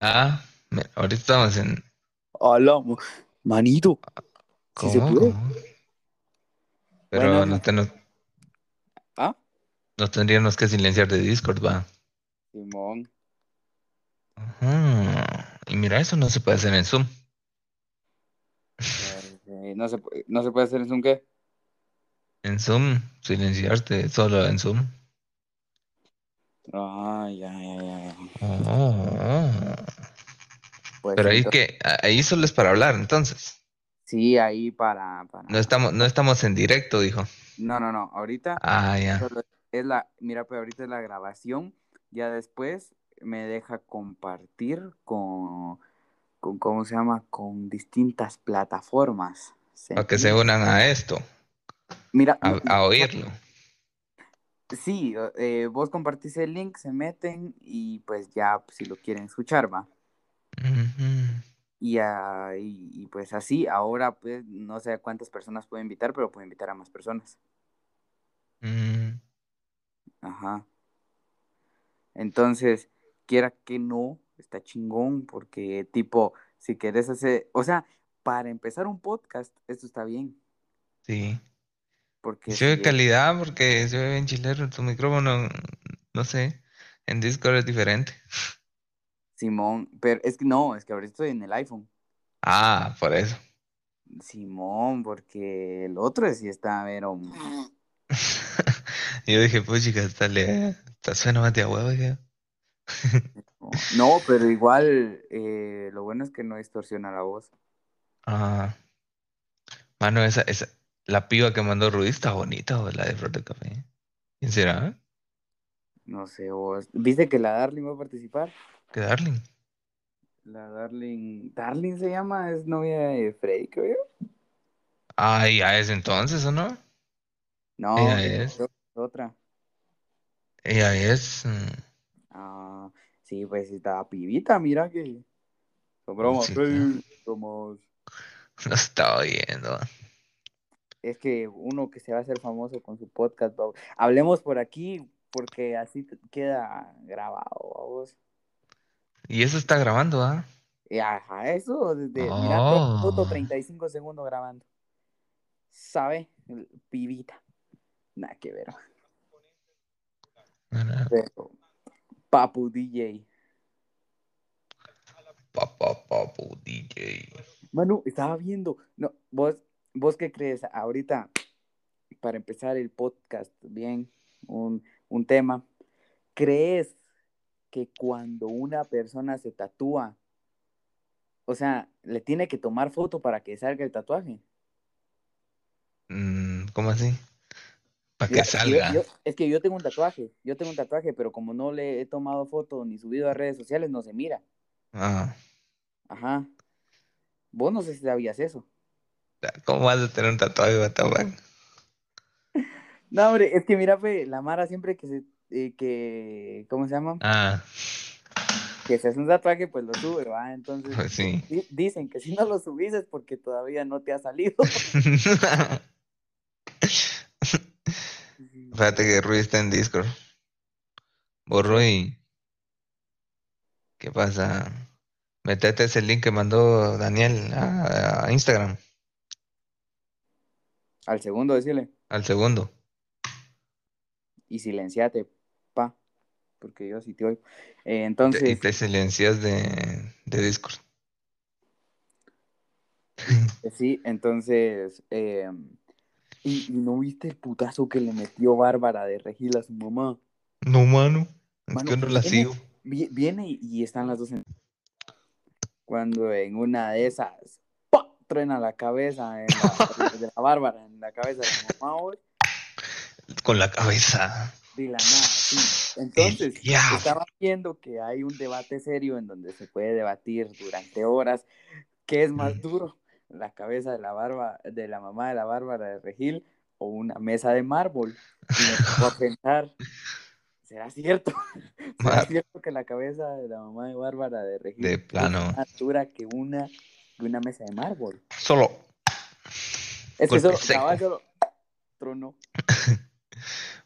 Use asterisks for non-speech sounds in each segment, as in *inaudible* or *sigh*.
Ah, ahorita estamos en... Hola, manito, si se ¿Cómo? Pero no te- no- ¿Ah? nos tendríamos que silenciar de Discord, va. Simón. Ajá. Y mira, eso no se puede hacer en Zoom. Eh, no, se, pu- no se puede hacer eso un qué. En Zoom, silenciarte solo en Zoom. Ah, ya, ya, ya. Pues Pero ahí entonces- que ahí solo es para hablar, entonces. Sí, ahí para, para. No estamos, no estamos en directo, dijo. No, no, no. Ahorita Ah, ya. es la. Mira, pues ahorita es la grabación. Ya después me deja compartir con. con ¿Cómo se llama? Con distintas plataformas. ¿Se Para que se unan a esto, Mira, a oírlo. Sí, eh, vos compartís el link, se meten y pues ya si lo quieren escuchar, va. Y, ah, y, y, pues así, ahora pues no sé cuántas personas puedo invitar, pero puedo invitar a más personas. Mm, Ajá. Entonces, quiera que no, está chingón porque tipo, si querés hacer, o sea, para empezar un podcast, esto está bien, sí. Porque Se ve si- calidad porque se ve bien chilero tu micrófono, no sé. En Discord es diferente. Simón, pero es que no, es que ahorita estoy en el iPhone. Ah, por eso. Simón, porque el otro sí está, pero... *laughs* *laughs* Yo dije, pues chica, está, le, está suena más de huevo, dije. *laughs* No, pero igual eh, lo bueno es que no distorsiona la voz. Ah. Mano, esa, esa, la piba que mandó Ruiz está bonita, o la de Flor de Café. ¿Quién será? No sé, vos. ¿Viste que la Darling va a participar? ¿Qué Darling? La Darling. ¿Darling se llama? Es novia de Freddy, creo yo. Ah, ya es entonces, ¿o no? No, Ella es es. otra. Ella es. mm, Ah, sí, pues está pibita, mira que. Bromas, Sí, Freddy. Somos. *laughs* No estaba viendo. Es que uno que se va a hacer famoso con su podcast, vamos. Hablemos por aquí, porque así queda grabado, vamos. Y eso está grabando, ¿ah? Ajá, eso, desde, mira, Oh. minuto 35 segundos grabando. ¿Sabe? Pibita. Nada que ver. Pero, Papu DJ. Papá, papu, DJ. Manu, estaba viendo. No, vos, vos qué crees ahorita, para empezar el podcast, bien, un, un tema. ¿Crees que cuando una persona se tatúa, o sea, le tiene que tomar foto para que salga el tatuaje? Mm, ¿cómo así? Para que Mira, yo- salga. yo- es que yo tengo un tatuaje, yo tengo un tatuaje, pero como no le he tomado foto ni subido a redes sociales, no se mira. Ah, Ajá. Vos no sé si sabías eso. ¿Cómo vas a tener un tatuaje, Guatabán? *laughs* No, hombre, es que mira, fe, la Mara siempre que se, eh, que, ¿cómo se llama? Ah, Que se hace un tatuaje, pues lo sube, ¿va? Entonces, pues *laughs* sí. di- dicen que si no lo subís es porque todavía no te ha salido. *laughs* Espérate que Rui está en Discord. Vos, Rui. ¿Qué pasa? Metete ese link que mandó Daniel a, a Instagram, Al segundo decirle, al segundo. y silenciate, pa, porque yo sí te oigo. Eh, Y te- y entonces, te silencias de, de Discord. *laughs* sí, entonces, eh, y, y no viste el putazo que le metió Bárbara de Regil a su mamá. No, mano. Es Mano, que no la viene- sigo. vi- Viene y, están las dos en... Cuando en una de esas. Truena la cabeza en la, de la Bárbara, en la cabeza de la mamá, güey, Con la cabeza. de la nada, sí. Entonces, diablo. estaba viendo que hay un debate serio en donde se puede debatir durante horas qué es más Mm. duro, la cabeza de la barba, de la mamá de la Bárbara de Regil o una mesa de mármol. Y me a *laughs* pensar, ¿será cierto? *laughs* ¿Será Mar- cierto que la cabeza de la mamá de Bárbara de Regil De es plano. más dura que una, una mesa de mármol? Solo. Es que solo, solo trono. *laughs*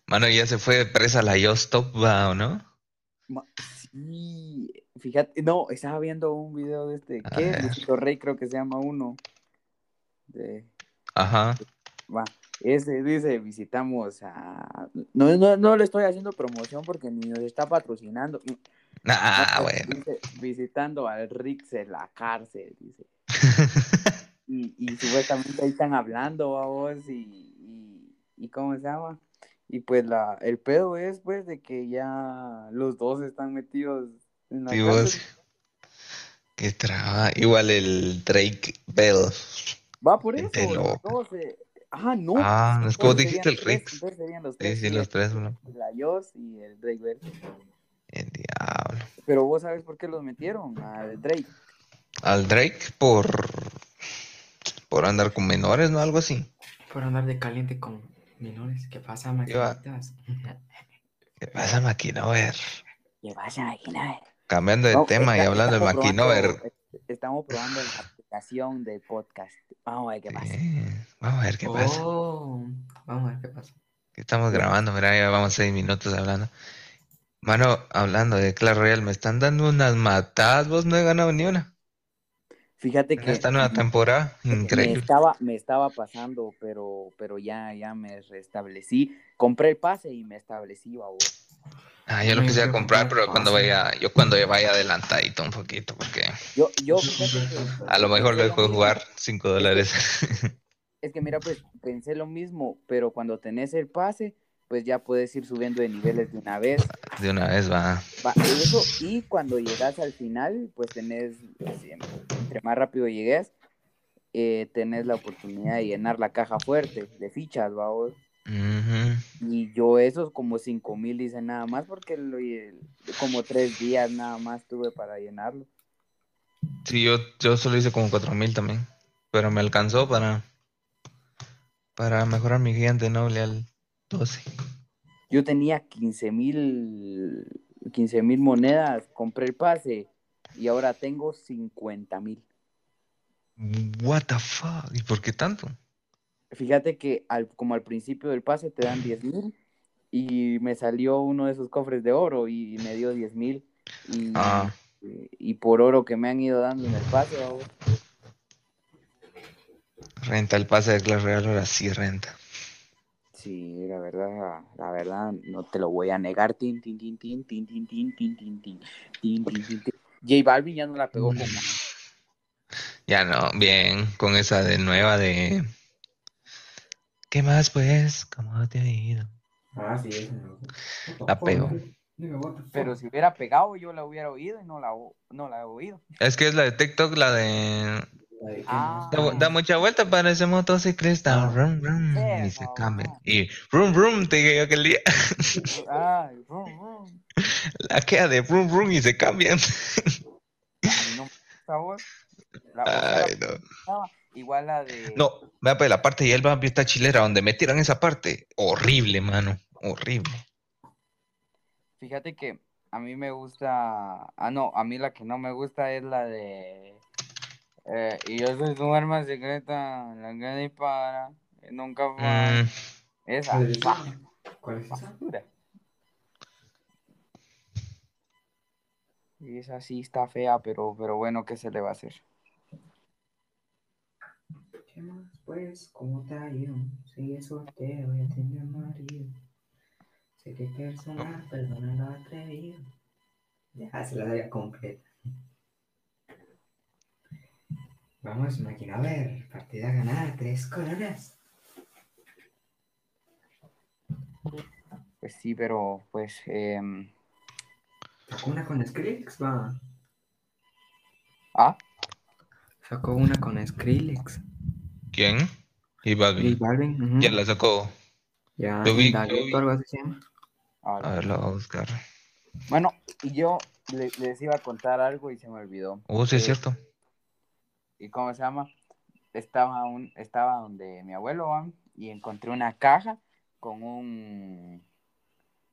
Mano, ya se fue presa la Yo Stop, ¿va o no? Ma- Sí, fíjate, no, estaba viendo un video de este, ¿qué? ver. Luisito Rey creo que se llama uno. De, Ajá. va, ese dice, visitamos a... No, no, no le estoy haciendo promoción porque ni nos está patrocinando. Ah, No, bueno. dice, visitando al Rix en la cárcel, dice. *laughs* Y, y supuestamente ahí están hablando a vos y, y, y ¿cómo se llama? Y pues la, el pedo es pues de que ya los dos están metidos en la Sí, cárcel. vos. Qué traba. Igual el Drake Bell. Va por eso, Ah, no. Ah, pues, es como dijiste el Rix. los Sí, tres. sí, los tres, bro. La Joss y el Drake Bell. El diablo. Pero vos sabes por qué los metieron al Drake. Al Drake por. Por andar con menores, ¿no? Algo así. Por andar de caliente con menores. ¿Qué pasa, maquinitas? *laughs* ¿Qué pasa, Maquinover? ¿Qué vas a imaginar? Cambiando de No, tema y hablando de Maquinover. Estamos probando la aplicación del podcast. Vamos a ver qué pasa. Vamos a ver qué pasa. Oh, vamos a ver qué pasa. Estamos grabando, mira, ya vamos seis minutos hablando. Mano, hablando de Clash Royale, me están dando unas matadas, vos no he ganado ni una. Fíjate que esta nueva temporada, me increíble. estaba, me estaba pasando, pero, pero ya, ya me restablecí. Compré el pase y me establecí, babos. Ah, yo lo Me quisiera comprar, comprar pero cuando vaya, yo cuando vaya adelantadito un poquito, porque Yo, yo, a lo mejor lo dejo jugar *laughs* 5 dólares. Es que mira, pues pensé lo mismo, pero cuando tenés el pase, pues ya puedes ir subiendo de niveles de una vez. De una vez va. Va, eso, y cuando llegas al final, pues tenés, así, entre más rápido llegues, eh, tenés la oportunidad de llenar la caja fuerte de fichas, vamos. Ujú. Y yo esos como cinco mil hice nada más porque lo, como tres días nada más tuve para llenarlo. Sí, yo, yo solo hice como 4000 también. Pero me alcanzó para. Para mejorar mi gigante noble al 12. Yo tenía 15 mil 15 mil monedas, compré el pase y ahora tengo 50 mil. What the fuck? ¿Y por qué tanto? Fíjate que al, como al principio del pase te dan 10 mil y me salió uno de esos cofres de oro y me dio 10 mil y, Ah. y por oro que me han ido dando en el pase. Renta el pase de Clash Royale, ahora sí renta. Sí, la verdad, la verdad, no te lo voy a negar. Tin, tin, tin, tin, tin, tin, tin, tin, tin, tin, tin, tin, tin, tin. J Balvin ya no la pegó como Ya no, bien, con esa de nueva de. ¿Qué más pues? ¿Cómo te ha ido? Ah, sí, gusta. La fuck? Pero si hubiera pegado, yo la hubiera oído y no la, no la he oído. Es que es la de TikTok, la de. La Ah. Da, da mucha vuelta para ese motociclista. Rum, rum, y se Eso. cambia. Y rum, rum, te dije yo aquel día. *laughs* Ay, rum, rum. La queda de rum, rum y se cambian. No me. La, Ay, la no. pasaba, igual la de. No, vea, pues la parte de Elba está chilera, donde metieron esa parte. Horrible, mano. Horrible. Fíjate que a mí me gusta. Ah, no, a mí la que no me gusta es la de. Eh, y yo soy su arma secreta, la que dispara, y nunca falla. Mm, Esa. ¿Cuál es esa? bah, ¿Cuál es esa? Y esa sí está fea, pero, pero bueno, ¿qué se le va a hacer? ¿Qué más, pues? ¿Cómo te ha ido? Sigue soltero, ya tiene marido. Sé que es personal, perdona lo atrevido. Ya se la sabía completa. Vamos, máquina, a ver. Partida ganada, tres coronas. Pues sí, pero pues. em, Sacó una con Skrillex, va. ah, Sacó una con Skrillex. ¿Quién? Y Balvin. Balvin. ujú. Ya la sacó. Ya, Yo vi- yo vi. algo así se llama. a ver. A ver, lo voy a buscar. Bueno, y yo le- les iba a contar algo y se me olvidó. Oh, sí, es Eh, cierto. ¿Y cómo se llama? Estaba, un, estaba donde mi abuelo ¿va? y encontré una caja con un,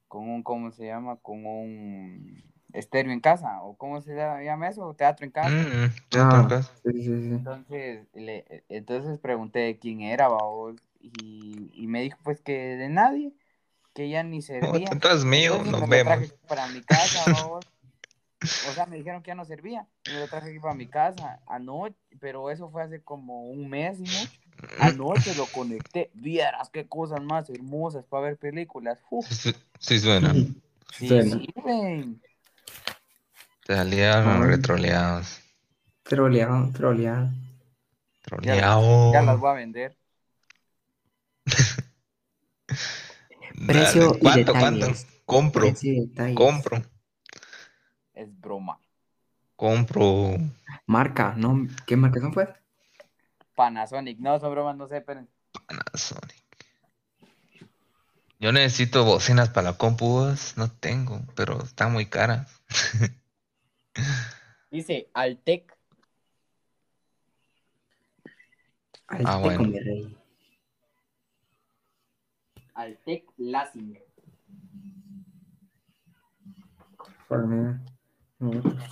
con un, ¿cómo se llama? Con un estéreo en casa, o ¿cómo se llama eso? Teatro en casa. Mm, mm, Ah. tocas. Sí, sí, sí. Entonces, le, entonces pregunté quién era, babos, y, y me dijo pues que de nadie, que ya ni servía. atrás mío, Entonces nos lo vemos. para mi casa, babos. O sea, me dijeron que ya no servía. Y me lo traje aquí para mi casa anoche, pero eso fue hace como un mes y mucho. Anoche lo conecté. Vieras qué cosas más hermosas para ver películas. Uf, Sí, sí suena. sí, Suena. Salían Ay. retroleados. Troleado, troleado. Troleados. Ya las voy a vender. *laughs* Precio Dale, y ¿Cuánto, cuánto? detalles. Compro, Precio y detalles. compro, Es broma. compro. Marca, ¿no? ¿Qué marca son pues? Panasonic. No, son bromas, no sé, pero Panasonic. Yo necesito bocinas para la compu, no tengo, pero están muy caras. *laughs* dice Altec. Al Ah, bueno. mi rey. Altec Lassing.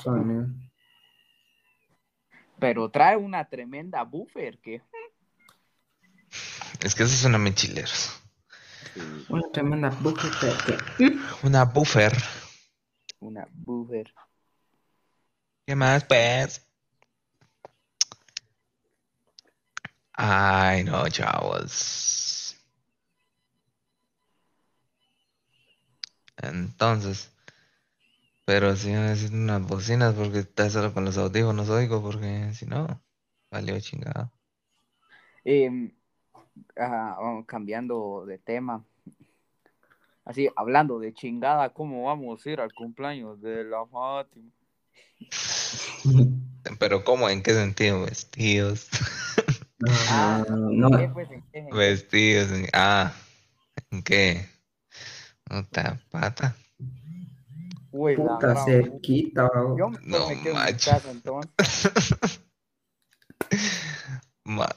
Forme. Pero trae una tremenda buffer que. Es que esos son amichileros. Una tremenda que... Una buffer. Una buffer. ¿Qué más, pues? Ay, no, chavos. Entonces, pero sí necesito unas bocinas porque está solo con los audífonos oigo, porque si no, valió chingado. Em, ah, vamos cambiando de tema. Así, hablando de chingada, ¿cómo vamos a ir al cumpleaños de la Fátima? *laughs* Pero ¿cómo? ¿En qué sentido? Vestidos. *laughs* Ah, no, ¿Qué, pues, en qué? Vestidos. en- Ah, ¿en qué? Puta pata. Uy, puta cerquita, bro. Yo No, me quedo en casa entonces. *laughs* Ma,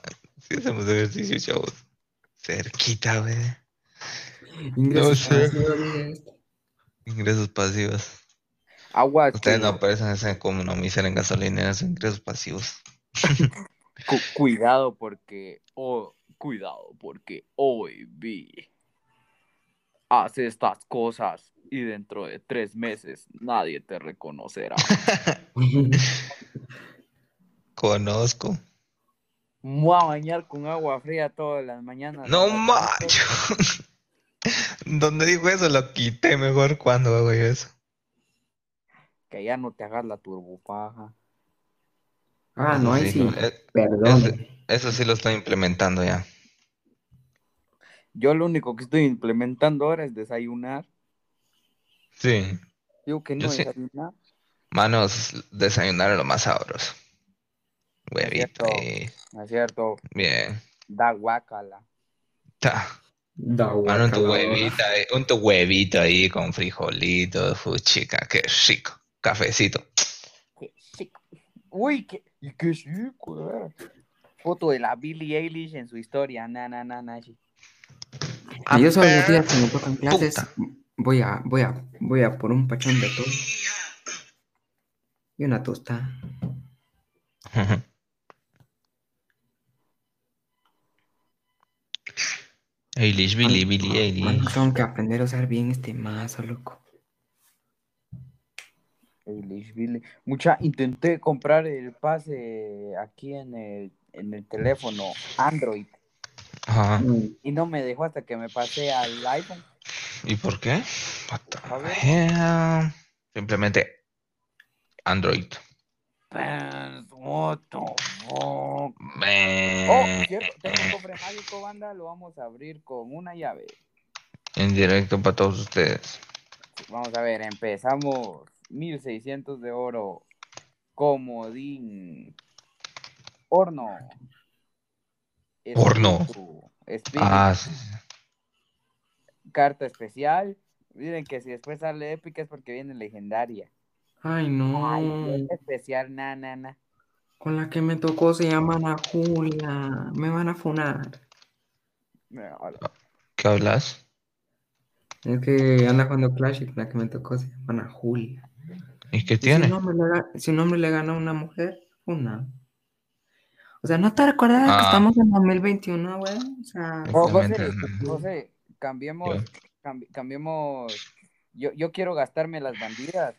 si hacemos ejercicio, chavos. Cerquita, güey. Ingresos No sé. pasivos. Ingresos pasivos. Aguas, Ustedes que- no aparecen en esa economizar en gasolineras, son ingresos pasivos. *laughs* cu- cuidado porque, oh, cuidado porque hoy vi. Hace estas cosas y dentro de tres meses nadie te reconocerá. *laughs* Conozco. Voy a bañar con agua fría todas las mañanas. No macho. *laughs* Donde dijo eso lo quité mejor cuando hago yo eso. Que ya no te hagas la turbopaja. Ah, no, ahí sí. lo- eh, Perdón. eso sí lo estoy implementando ya. Yo lo único que estoy implementando ahora es desayunar. Sí. Digo que Yo no sí. desayunar. Manos, desayunar es lo más sabroso. Huevito cierto. ahí. ¿No es cierto? Bien. Da guacala. Ta. Da Mano, un tu guacala. huevito un tu huevito ahí con frijolitos, chica, qué rico. Cafecito. Qué chico. Uy, qué, y qué chico, eh. Foto de la Billie Eilish en su historia. Na, na, na, na. sí. Ah, yo solo A los días que me tocan clases puta. Voy a, voy a, voy a por un pachón de todo. Y una tosta. *laughs* Eilish, Billy, Billy, Eilish. tengo que aprender a usar bien este mazo, loco. Eilish, Billie. Mucha, intenté comprar el pase aquí en el, en el teléfono Android Ajá. Y no me dejó hasta que me pasé al iPhone. ¿Y por qué? A ver. Simplemente Android. Pens, what the fuck? Oh, cierto, tengo un cofre mágico, banda, lo vamos a abrir con una llave. En directo para todos ustedes. Vamos a ver, empezamos 1600 de oro, comodín, horno, Horno. espíritu, espíritu, Ah, sí. sí. Carta especial. Miren que si después sale épica es porque viene legendaria. Ay, no. Ay, especial, na, na, na. Con la que me tocó se llama Ana Julia. Me van a funar. ¿Qué hablas? Es que anda jugando Clash y la que me tocó se llama Ana Julia. ¿Y qué Y Si tiene? un hombre le, ga- si un hombre le gana a una mujer, una. O sea, ¿no te recuerdas que Ah. estamos en 2021, güey? O sea, Oh, José. José, cambiemos, cambi- cambiemos. Yo, yo quiero gastarme las bandidas.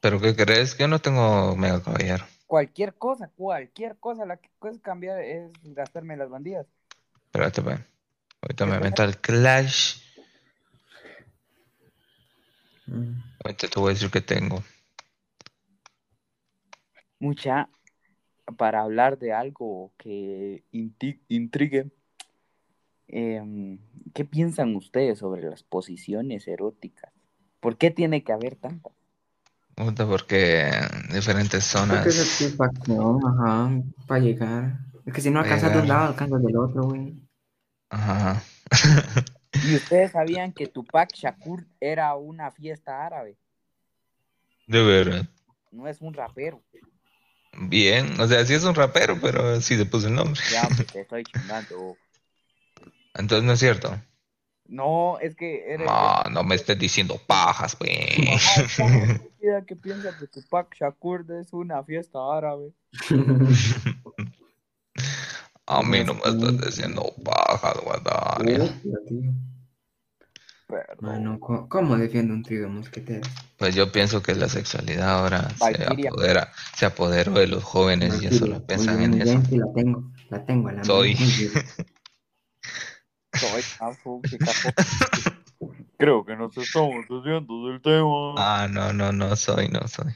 ¿Pero qué crees? Que yo no tengo mega caballero. Cualquier cosa, cualquier cosa, la que puedes cambiar es gastarme las bandillas. Espérate, pues. Ahorita me meto al Clash. Mm. Ahorita te voy a decir que tengo. Mucha, para hablar de algo que intrigue, em, ¿qué piensan ustedes sobre las posiciones eróticas? ¿Por qué tiene que haber tantas? Puta, porque en diferentes zonas. Porque es satisfacción, ajá, para llegar. Es que si no alcanzas de un lado, alcanzas del otro, güey. Ajá. ¿Y ustedes sabían que Tupac Shakur era una fiesta árabe? De verdad. No es un rapero. Bien. O sea, sí es un rapero, pero sí se puso el nombre. Ya, pues, te estoy chingando. Entonces no es cierto. No, es que era... No, no me estés diciendo pajas, pues. *laughs* Piensa que Tupac Shakur es una fiesta árabe. *laughs* A mí no me estás diciendo pajas. Pero... Mano, ¿cómo, cómo defiende un trío de mosqueteros? Pues yo pienso que la sexualidad ahora se apodera, se apoderó de los jóvenes y ya solo Muy piensan en eso. la tengo, la tengo a la Soy. *laughs* mano, muy bien. Soy azúcar. Creo que nos estamos desviando del tema. Ah, no, no, no soy, no soy.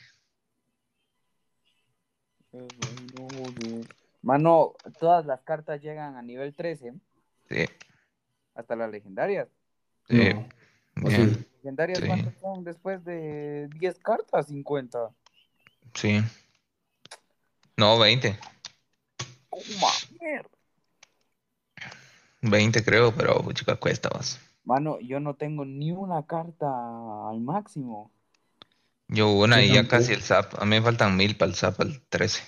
Mano, todas las cartas llegan a nivel 13, Sí, hasta las legendarias. sí, No, sí. ¿Legendarias Sí. cuántas son después de 10 cartas? 50. sí. No, 20. ¡Cómo mierda! 20 creo, pero chica cuesta más. Mano, yo no tengo ni una carta al máximo. Yo una Yo y ya casi el zap. A mí me faltan mil para el zap al 13.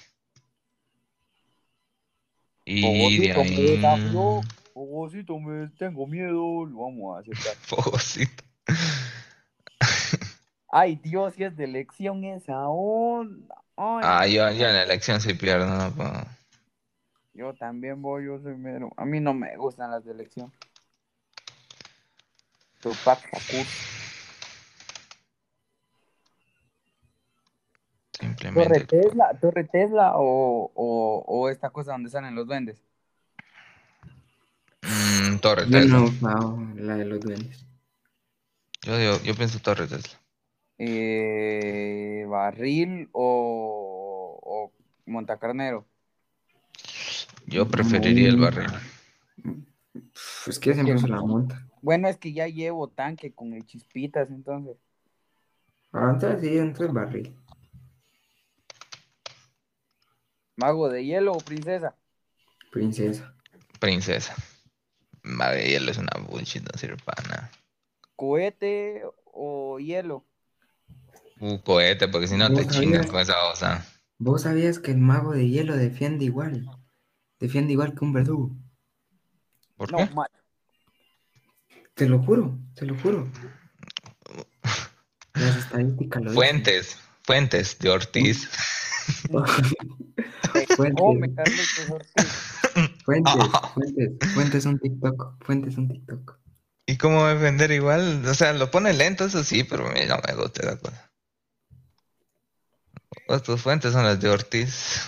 Y de ahí. desafió. Fogosito, me tengo miedo. Lo vamos a aceptar. *laughs* Fogosito. *laughs* Ay, Dios, si es de elección esa onda. Ay, Ah, yo, yo en la elección sí pierdo, no, pues. Yo también voy, yo soy mero. A mí no me gustan las de elección. Tupac Shakur. ¿Torre Simplemente. Tesla, Torre Tesla o, o, o esta cosa donde salen los duendes? Mm, Torre Yo no Tesla. la de los duendes. Yo, digo- yo pienso Torre Tesla. Eh, barril o, o montacarnero. Yo preferiría el barril. Pues que siempre se la monta. Bueno, es que ya llevo tanque con el chispitas, entonces. Ah, entonces sí, entonces barril. Mago de hielo o princesa. Princesa. Princesa. Madre, hielo es una bullshit, no sirve para nada. Cohete o hielo. Uh, cohete, porque si no ¿Vos te sabías? con esa cosa. ¿Vos sabías que el mago de hielo defiende igual? Defiende igual que un verdugo. ¿Por No, qué? ma- Te lo juro, te lo juro. *laughs* Las estadísticas lo dicen. Fuentes, fuentes de Ortiz. *laughs* te Fuentes. *laughs* Fuentes, fuentes, fuentes un TikTok, fuentes un TikTok. ¿Y cómo defender igual? O sea, lo pone lento, eso sí, pero a mí no me gusta esa cosa. Pues tus fuentes son las de Ortiz.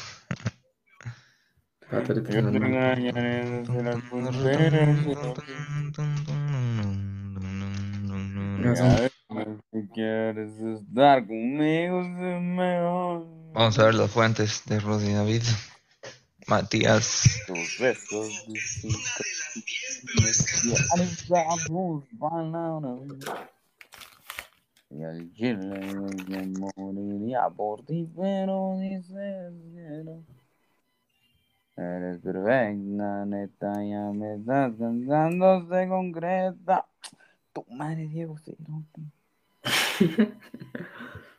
Si quieres estar conmigo, es mejor. Vamos a ver las fuentes de Rudy David. Matías. Tus besos Y al chile yo moriría por ti, pero dices que no. Eres perfecta, neta, ya me estás cantando, se concreta. Tu madre, Diego Cerote. *laughs*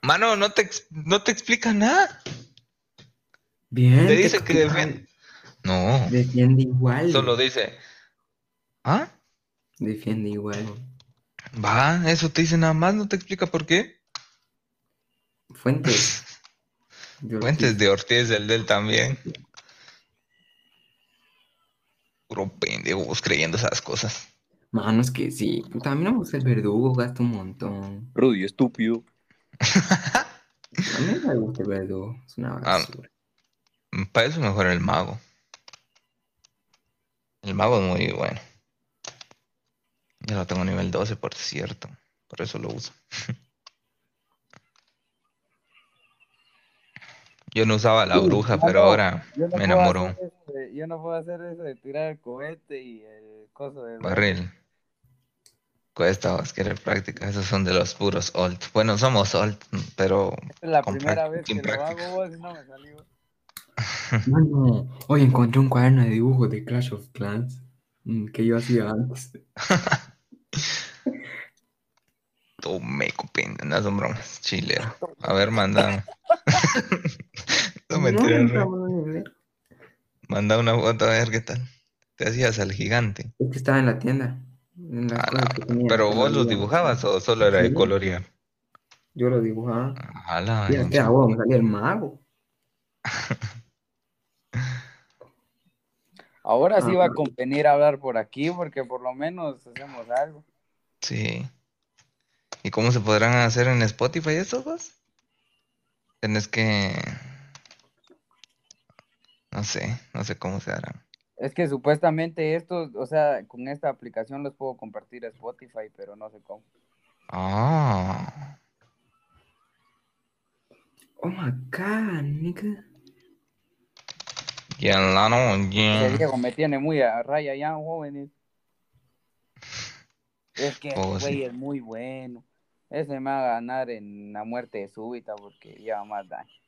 Mano, no te, no te explica nada. Bien. Te te dice que defiende. No, Defiende igual. solo dice. ¿Ah? Defiende igual. Va, eso te dice nada más, no te explica por qué. Fuentes. *laughs* de. Fuentes de Ortiz, el del también. Puro pendejo, vos creyendo esas cosas. Mano, es que sí. Puta, a mí no me gusta el verdugo, gasto un montón. Rudy, estúpido. A mí me gusta el verdugo. Es una Ah. basura. Para eso mejor el mago. El mago es muy bueno. Yo lo tengo nivel 12, por cierto. Por eso lo uso. *laughs* Yo no usaba la bruja, pero ahora me enamoró. Hacer de- yo no puedo hacer eso de tirar el cohete y el coso de... Barril. Cuesta adquirir práctica. Esos son de los puros old. Bueno, somos old, pero Esta es la primera vez que lo hago vos y no me salió. *laughs* Mano, hoy encontré un cuaderno de dibujos de Clash of Clans mm, que yo hacía antes. *laughs* tú me copinda, no son bromas. Chilero. A ver, manda. *laughs* no me No, enteré, no, no, no, no. Manda una foto a ver qué tal. Te hacías al gigante. Es que estaba en la tienda. en Ah, no, tenía, Pero vos los dibujabas o solo era de colorear. Yo lo dibujaba. Ala, Mira, qué agua, me salía el mago. *laughs* Ahora sí va a Ajá. convenir hablar por aquí porque por lo menos hacemos algo. Sí. ¿Y cómo se podrán hacer en Spotify estos dos? Tienes que... No sé, no sé cómo se harán. Es que supuestamente estos, o sea, con esta aplicación los puedo compartir a Spotify, pero no sé cómo. Ah, Oh my god, nigga. ya la noche. Diego me tiene muy a raya ya, jóvenes. Es que ese Oh, güey sí. es muy bueno. Ese me va a ganar en la muerte súbita porque lleva más daño.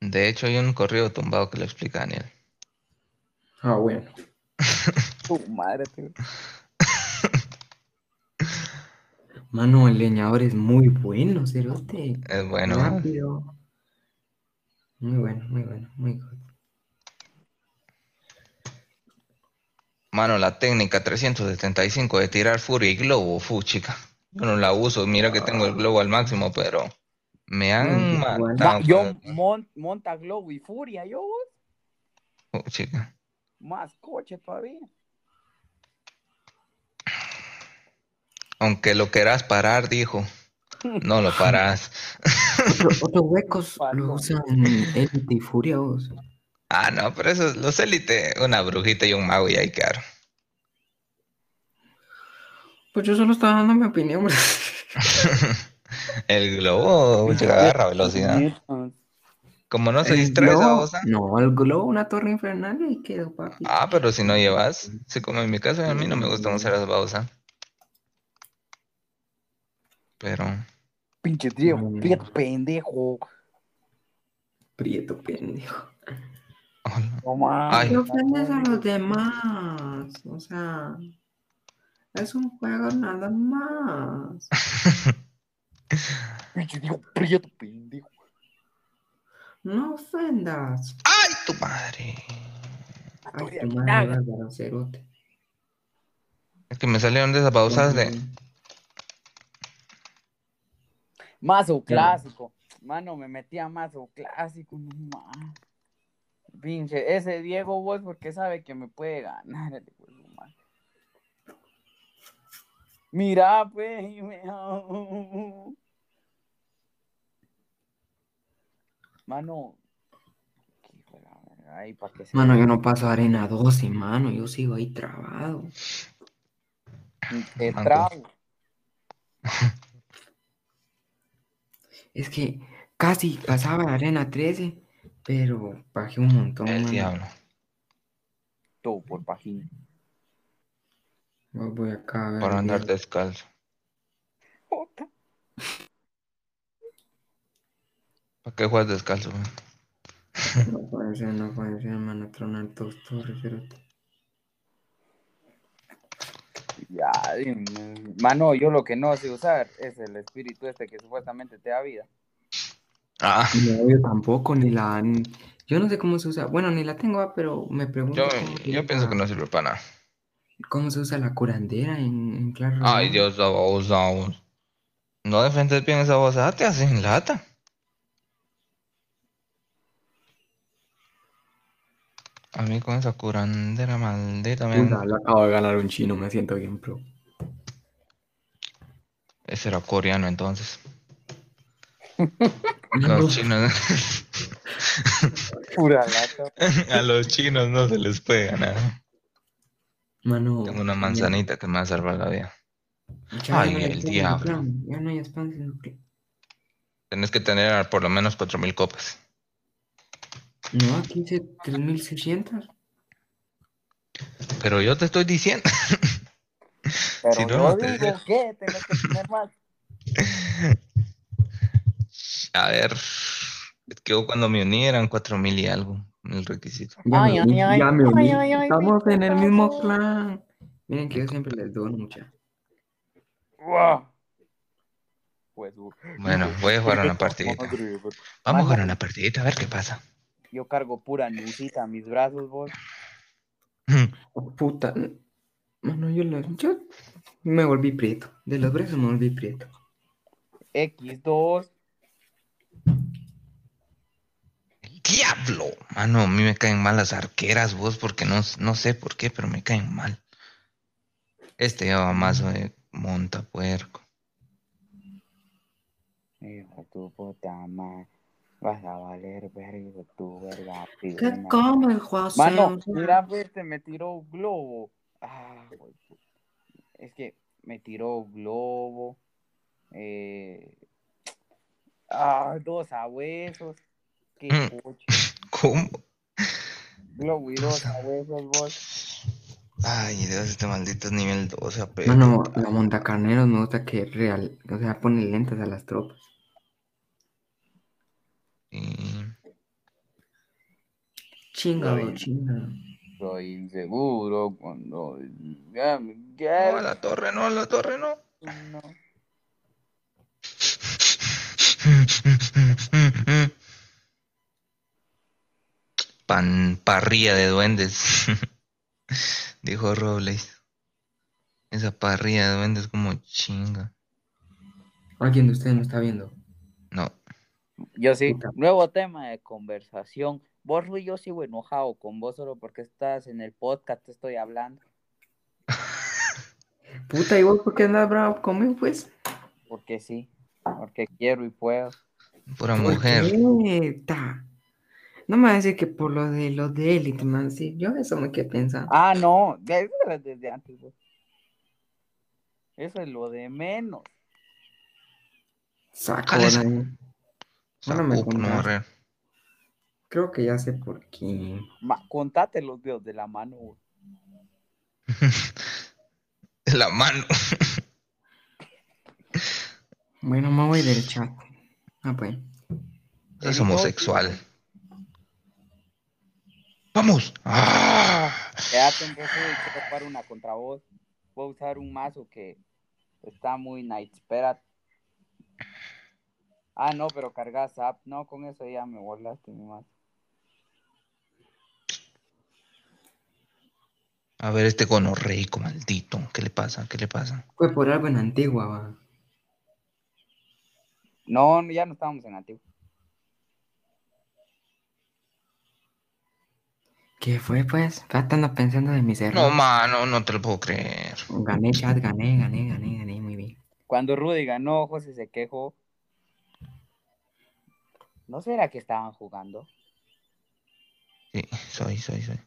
De hecho, hay un corrido tumbado que lo explica Daniel. Ah, bueno. *laughs* Tu madre, tío. Mano, el leñador es muy bueno, cerote. Es bueno. Rápido. Muy bueno, muy bueno, muy good. Mano, la técnica 375 de tirar furia y globo, fu, chica. Yo no la uso, mira que tengo el globo al máximo, pero me han Mm, matado. Ma- yo monta Globo y Furia, yo fu, chica. más coche todavía. Aunque lo quieras parar, dijo. No lo *laughs* paras. Otro- *laughs* Otros huecos lo usan Elite y Furia, vos. Ah, no, pero eso es los élite, una brujita y un mago y ahí quedaron. Pues yo solo estaba dando mi opinión. *laughs* El globo, chica, agarra velocidad. Como no se El distrae esa globo- cosa. No, el globo, una torre infernal y ahí quedó, papi. Ah, pero si no llevas, sí, como en mi caso, a mí no me gusta usar las babosas. Pero, Pinche Diego, Mm. qué pendejo. Prieto pendejo. hola. No mames. Ay. ¿Qué ofendes a los demás? O sea, es un juego nada más. *laughs* Diego, prieto pendejo. No ofendas. ¡Ay, tu madre! Ay, tu madre, Cerote. Es que me salieron de esas de. Mazo clásico. Mano, me metí a mazo clásico. No. Pinche, ese Diego vos porque sabe que me puede ganar. el hijo de su madre. Mira, pues. y me- *laughs* Mano. qué Ay, para que se Mano, yo no paso arena 12, mano. Yo sigo ahí trabado. trago. Es que casi pasaba la arena 13, pero bajé un montón. El mano. diablo. Todo por página. Voy voy acá a ver. El andar descalzo. Puta. ¿Para qué juegas descalzo? No puede ser, no puede ser, mano. Tronar dos torres, cerote. Ya, dime. mano, yo lo que no sé usar es el espíritu este que supuestamente te da vida. Ah, No, yo tampoco, ni la. Yo no sé cómo se usa. Bueno, ni la tengo, ah, pero me pregunto. yo, yo pienso que no sirve para nada. ¿Cómo se usa la curandera en, en Clash Ay? Dios, la vos. No defendes bien esa babosa, te hacen lata. A mí con esa curandera maldita me Puta, le acabo de ganar un chino, me siento bien pro. Ese era coreano entonces. *laughs* Los chinos. Pura lata. *laughs* A los chinos no se les puede ganar. Mano. Tengo una manzanita que me va a salvar la vida. Ya Ay, no hay el espacio diablo. Ya no hay clan. Tenés que tener por lo menos 4000 copas. No, aquí dice 3600. Pero yo te estoy diciendo. *laughs* Pero Si no, yo no te digo dejo. que tenés que tener más. *laughs* A ver. Es que yo cuando me uní eran 4000 y algo. El requisito. Ya Ay, me ay, uní, ay, ya me ay, uní. ay, ay, Estamos en el mismo clan. Miren que yo siempre les doy mucha. Guau. Pues, Bueno, voy a jugar una *laughs* partidita. bro. Vamos a jugar una partidita a ver qué pasa. Yo cargo pura nucita a mis brazos, vos. Oh, puta. Mano, yo, lo- yo me volví prieto. De los brazos me volví prieto. X2. ¡Diablo! Mano, a mí me caen mal las arqueras, vos, porque no, no sé por qué, pero me caen mal. Este lleva mazo de montapuerco. Hijo tu puta madre. Vas a valer verga, tu verga. ¿Qué pina. come, José? Mano, mira, verte, me tiró globo. Ah. Es que me tiró globo. Eh... Ah, dos abuesos. Qué Mm. coche. *laughs* ¿Cómo? Abuesos, vos. Ay, Dios, este maldito es nivel 12 AP. Mano, la montacarneros me gusta que real, o sea, pone lentes a las tropas. Y- Chingado, chingado. Soy inseguro cuando ya me No, la torre, no, a la torre, no. No. *laughs* Pan, parrilla de duendes. *laughs* Dijo Robles. Esa parrilla de duendes como chinga. Alguien de ustedes me está viendo. No. Yo sí. Puta. Nuevo tema de conversación. Vos, Rui, yo sigo enojado con vos solo porque estás en el podcast, te estoy hablando. *laughs* Puta, ¿y vos por qué andas bravo conmigo, pues? Porque sí. Porque quiero y puedo. Pura ¿Por mujer. qué? No me va a decir que por lo de lo de élite, man. Sí, yo eso me quedé pensando. Ah, no. Eso era desde antes, vos. Eso es lo de menos. Saco ahí. Ahora me no. Creo que ya sé por qué. Ma, contate los dedos de la mano. *laughs* La mano. Bueno, me voy del chat. Ah, pues. Es homosexual. ¡Vamos! ¡Ah! Quédate en Rui, quiero jugar una contra vos. Voy a usar un mazo que está muy nice. Espérate. Ah, no, pero cargas zap. No, con eso ya me volaste mi mazo. A ver, este gonorreico maldito. ¿Qué le pasa? ¿Qué le pasa? Fue por algo en Antigua, va. No, ya no estábamos en antiguo. ¿Qué fue, pues? Estando pensando de mis No, errores. mano, no te lo puedo creer. Gané chat, gané, gané, gané, gané, muy bien. Cuando Rudy ganó, José se quejó. ¿No será que estaban jugando? Sí, soy, soy, soy.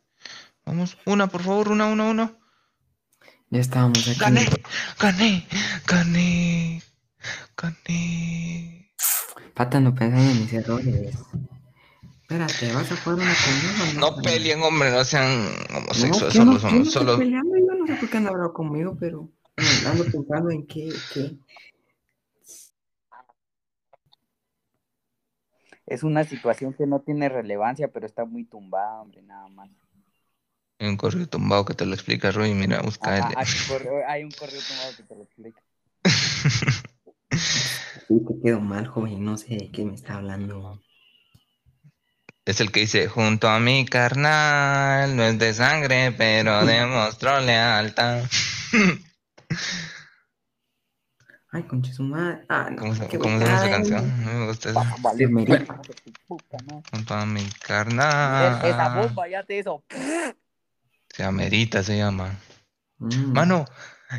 Vamos, una, por favor, una, una, una. Ya estábamos aquí. Gané, gané, gané, gané. Patando pensando en mis errores. Espérate, ¿vas a jugar una conmigo? No peleen, hombre, no sean No, homosexuales, que no, solo no solo. peleando, yo no sé por qué anda bravo conmigo, pero ando pensando en qué, qué. Es una situación que no tiene relevancia, pero está muy tumbada, hombre, nada más. Hay un correo tumbado que te lo explica, Rui. Mira, busca Ajá, el. hay, un correo, hay un correo tumbado que te lo explica. *laughs* Sí, te quedo mal, joven, no sé de qué me está hablando. Es el que dice, junto a mi carnal, no es de sangre, pero *laughs* demostró lealtad. Ay, concha su madre. Ah, no. ¿Cómo se, qué cómo se llama esa canción? No me gusta esa. Vas a valer Merita. verga, hijo de tu puta madre. Junto a mi Miguel, Esa carnal. bomba ya te hizo. Se amerita, se llama. Mm. Mano,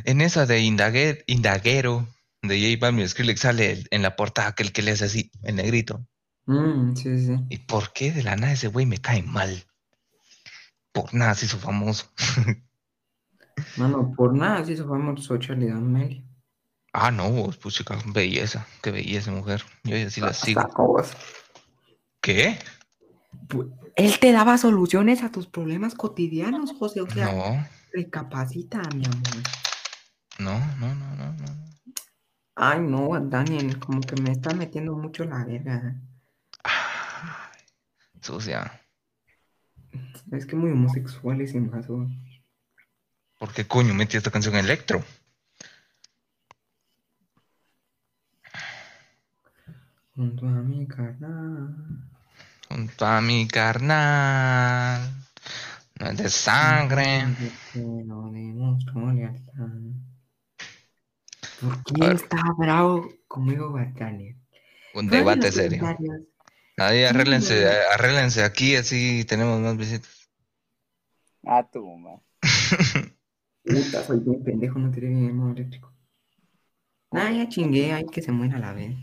en esa de indague- indaguero, de J Balvin Skrillex sale el- en la portada aquel que le hace así, en negrito. Mm, sí, sí. ¿Y por qué de la nada ese güey me cae mal? Por nada se hizo famoso. *laughs* Mano, por nada se hizo famoso Charlie D'Amelio. Ah, no, pues chica, belleza, qué belleza mujer. Yo ya sí la sigo. ¿Qué? Él te daba soluciones a tus problemas cotidianos, José. O sea, No, recapacita, mi amor. no, no, no, no, no. Ay, no, Daniel, como que me está metiendo mucho la verga. Sucia. Es que muy homosexual ese mazo. ¿Por qué coño metí esta canción en electro? Junto a mi carnal. Junto a mi carnal. No es de sangre. No demostró lealtad. ¿Por qué está bravo conmigo, Daniel? Un debate serio. comentarios. Ahí arréglense, arréglense aquí, así tenemos más visitas. Ah, tú, man. *laughs* Puta, soy bien pendejo, no tiré bien el modo eléctrico. Nah, ya chingué, hay que se muera la vez.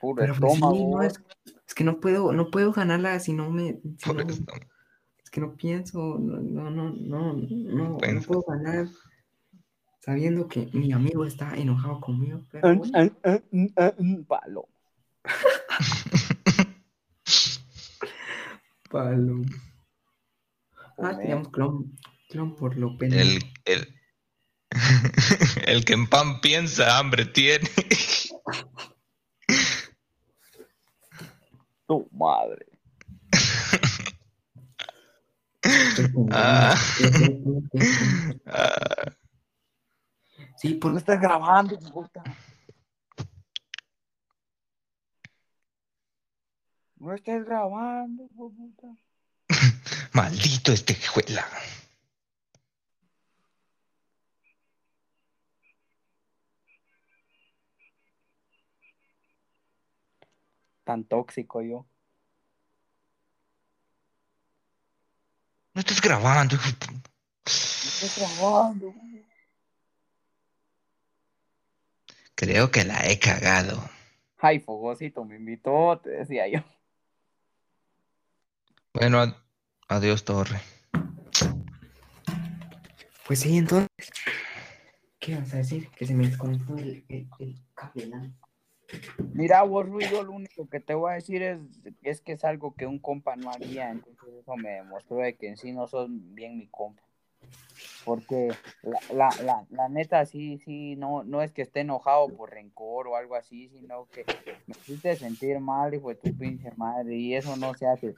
Puro Pero pues sí, no, es, es que no puedo, no puedo ganarla si no me. si no- es que no pienso, no, no, no, no, no, no puedo ganar sabiendo que mi amigo está enojado conmigo. Pero bueno, mm, mm, Palo. *laughs* palo. Ah, teníamos clon, clon por lo pendejo. El, el, *laughs* el que en pan piensa, hambre tiene. *laughs* Tu madre. Ah. Sí, *laughs* Ah, Sí, ¿Por qué por estás grabando, puta? No estés grabando, puta. *laughs* maldito este juela. Tan tóxico yo. No estás grabando, No estés grabando. Creo que la he cagado. Ay, Fogosito me invitó, te decía yo. Bueno, ad- adiós, Torre. Pues sí, entonces. ¿Qué vas a decir? Que se me desconectó el, el, el cable, ¿no? Mira, vos, Ruiz, yo lo único que te voy a decir es, es que es algo que un compa no haría, entonces eso me demostró de que en sí no sos bien mi compa. Porque la, la, la, la neta sí, sí, no, no es que esté enojado por rencor o algo así, sino que me hiciste sentir mal, hijo de tu pinche madre, y eso no se hace.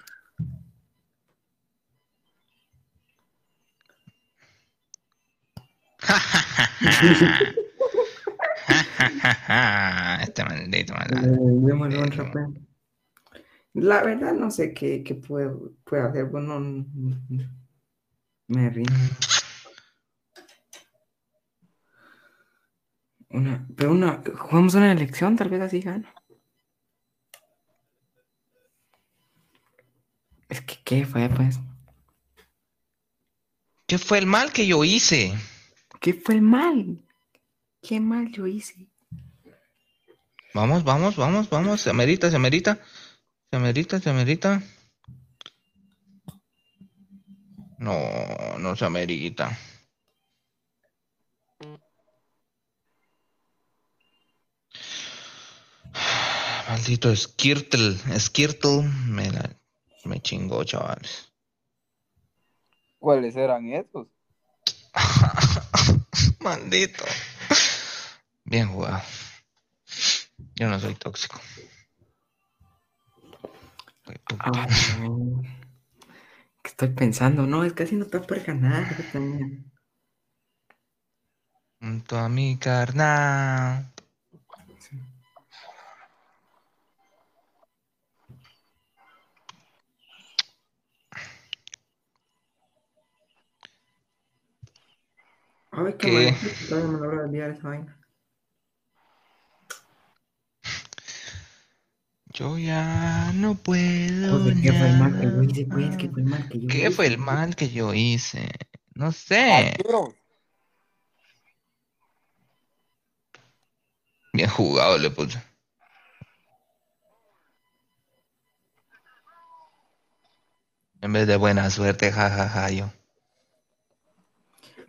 *laughs* este maldito maldito. Eh. La verdad no sé qué, qué puedo, puedo hacer. Bueno, me rindo. Una, pero una, jugamos una elección, tal vez así gano. Es que, ¿qué fue, pues? ¿Qué fue el mal que yo hice? ¿Qué fue el mal? ¿Qué mal yo hice? Vamos, vamos, vamos, vamos. Se amerita, se amerita. Se amerita, se amerita. No, no se amerita. Maldito Skirtle. Skirtle me, la, me chingó, chavales. ¿Cuáles eran esos? *laughs* Maldito. Bien jugado. Yo no soy tóxico. Ah. ¿Qué estoy pensando? No, es que así no te puedes ganar. Junto a mi carnal. Ay, qué ¿Qué? mal. Todavía me logro olvidar esa vaina. Yo ya no puedo. ¿qué fue el mal que yo hice, pues? ¿Qué fue el mal que yo ¿Qué hice? fue el mal que yo hice? No sé. Bien jugado le puse. En vez de buena suerte, jajaja, yo.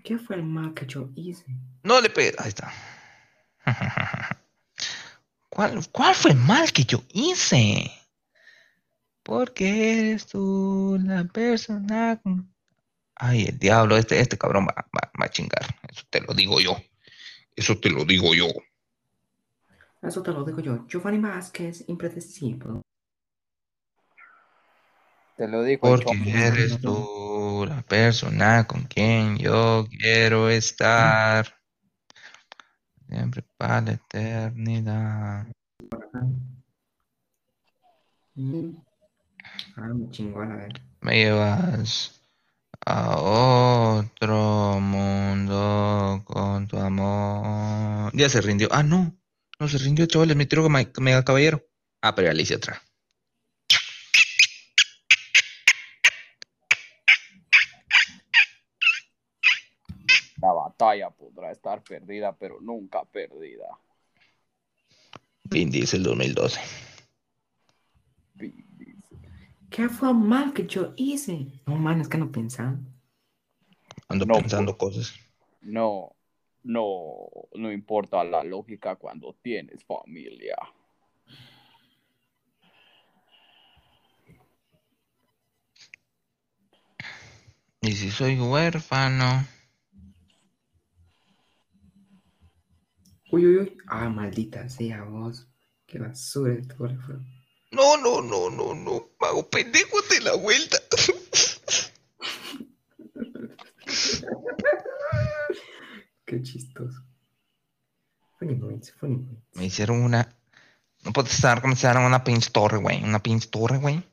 ¿Qué fue el mal que yo hice? No le pegué. Ahí está. *laughs* ¿Cuál, ¿Cuál fue el mal que yo hice? Porque eres tú la persona. con- Ay, el diablo, este, este cabrón va, va- va a chingar. Eso te lo digo yo. Eso te lo digo yo. Eso te lo digo yo. Giovanni Vázquez, impredecible. Te lo digo Porque eres tú la persona con quien yo quiero estar. Siempre para la eternidad. Ah, me a llevas a otro mundo con tu amor. Ya se rindió. Ah, no. No se rindió, chavales. Me tiró como mega caballero. Ah, pero ya le hice otra. La batalla podrá estar perdida, pero nunca perdida. Vin Diesel 2012. Vin Diesel. ¿Qué fue mal que yo hice? No, man, es que no pensando. Ando No, pensando cosas. No, no, no importa la lógica cuando tienes familia. Y si soy huérfano. Uy, uy, uy. Ah, maldita sea vos. Qué basura de autógrafo. No, no, no, no, no. Mago pendejo de la vuelta. *laughs* Qué chistoso. Funny points, funny points. Me hicieron una. No puedo estar como se una pinche torre, güey. Una pinche torre, güey.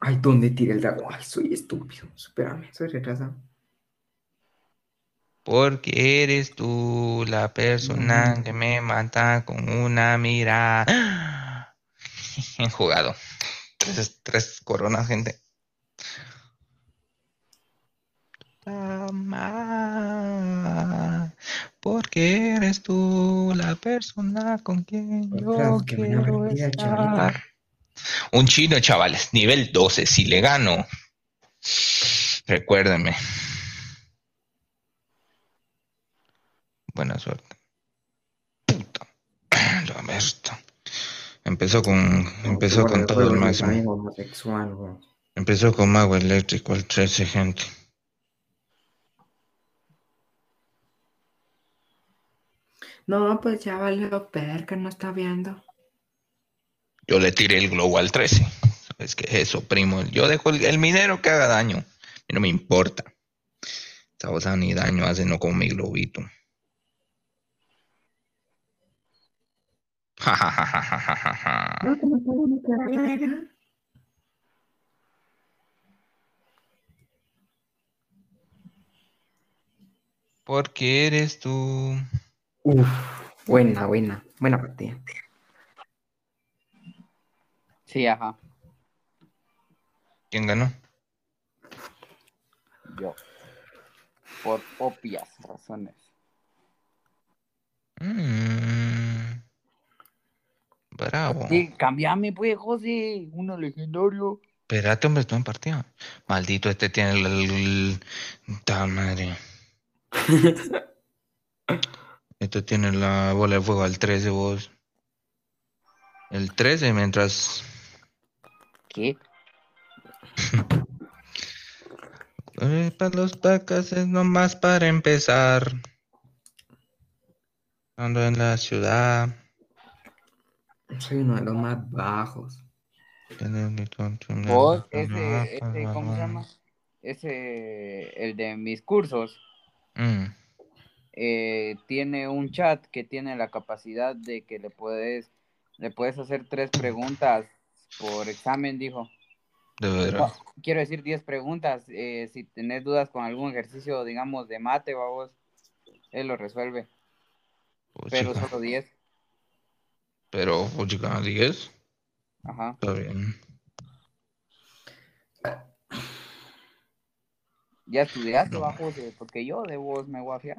Ay, ¿dónde tiré el dragón? Ay, soy estúpido. Supérame, soy retrasado. Porque eres tú la persona que me mata con una mirada. *gasps* Bien jugado. Tres, tres coronas, gente. Porque eres tú la persona con quien yo quiero estar. Un chino, chavales, nivel 12. Si le gano, recuérdenme. Buena suerte. Puta. *clears throat* La merda. Empezó con, empezó con todo el máximo. Empezó con mago eléctrico al 13, gente. No, pues ya valió perca, no está viendo. Yo le tiré el globo al 13. ¿Sabes qué es eso, primo? Yo dejo el, el minero que haga daño. A mí no me importa. Esa cosa ni daño hace, no como mi globito. Ja, ja, ja, ja, ja, ja, ja. *laughs* No, tengo. Porque eres tú. Uf, buena, buena, buena partida. Sí, ajá, ¿Quién ganó? yo. Por obvias razones. Mm. Sí, cambiame, pues, José. Uno legendario. Espérate, hombre, estoy en partida. Maldito, este tiene el. el- ta madre. *laughs* Este tiene la bola de fuego al 13, vos. El 13, mientras. ¿Qué? *laughs* Eh, para los vacas es nomás para empezar. Ando en la ciudad. Soy uno de los más bajos. Vos, ese, ese, ¿cómo se llama? Ese, el de mis cursos, Mm, eh, tiene un chat que tiene la capacidad de que le puedes, le puedes hacer tres preguntas por examen, dijo. de veras. Quiero decir 10 preguntas. eh, si tenés dudas con algún ejercicio, digamos, de mate, vamos, él lo resuelve. Pero solo 10. Pero, puchica, 10. Ajá. Está bien. Ya estudiaste, No. va, José, porque yo de vos me voy a fiar.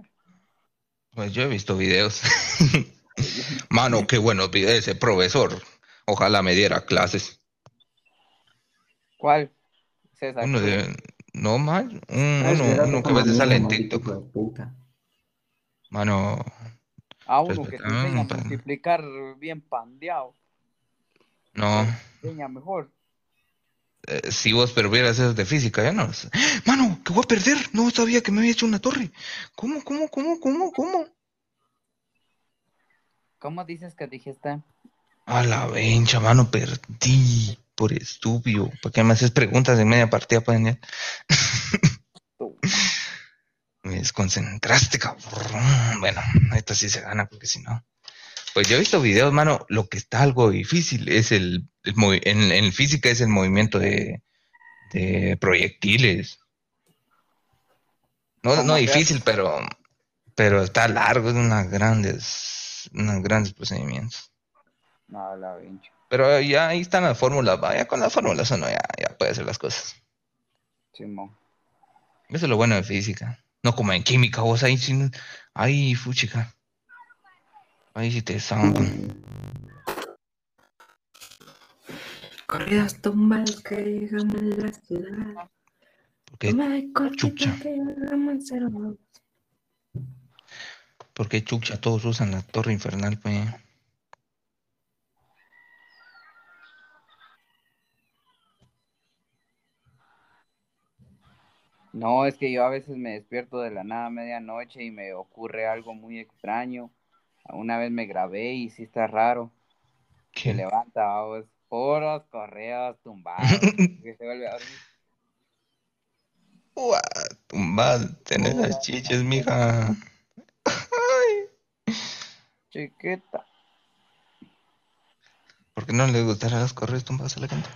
Pues yo he visto videos. *laughs* Mano, qué bueno ese profesor. Ojalá me diera clases. ¿Cuál? César. Uno de, no, un, Ay, uno, uno que ves de sale en TikTok. de. Mano, A uno que te enseña a multiplicar bien pandeado. no. Te enseña mejor. Eh, si vos pero vieras esos de física, ya no. Mano, que voy a perder. No sabía que me había hecho una torre. ¿Cómo, cómo, cómo, cómo, cómo? ¿Cómo dices que dijiste? A la vencha, mano, perdí. Por estúpido. ¿Para qué me haces preguntas en media partida, pues, Daniel? *laughs* Me desconcentraste, cabrón. Bueno, esta sí se gana, porque si no. Pues yo he visto videos, mano. Lo que está algo difícil es el. el en, en física es el movimiento de, de proyectiles. No, ¿Cómo no difícil, pero. Pero está largo, es unas grandes. Unos grandes procedimientos. No, la vincha. Pero ya ahí están las fórmulas, vaya con las fórmulas uno ya, ya puede hacer las cosas. Simón. Eso es lo bueno de física. No como en química, vos ahí sin. Ahí, fuchica. Ahí sí te zampan. Corridas tumbas que llegamos a la ciudad. Porque, chucha. porque chucha, todos usan la torre infernal, pues. No, es que yo a veces me despierto de la nada a medianoche y me ocurre algo muy extraño. Una vez me grabé y sí está raro. Se levanta, vamos, puros correos tumbados. *laughs* que se vuelve a dormir. Ua, tumbad, tenés las chiches, mija. Ay, Chiquita. ¿Por qué no le gustará las correas tumbadas a la gente?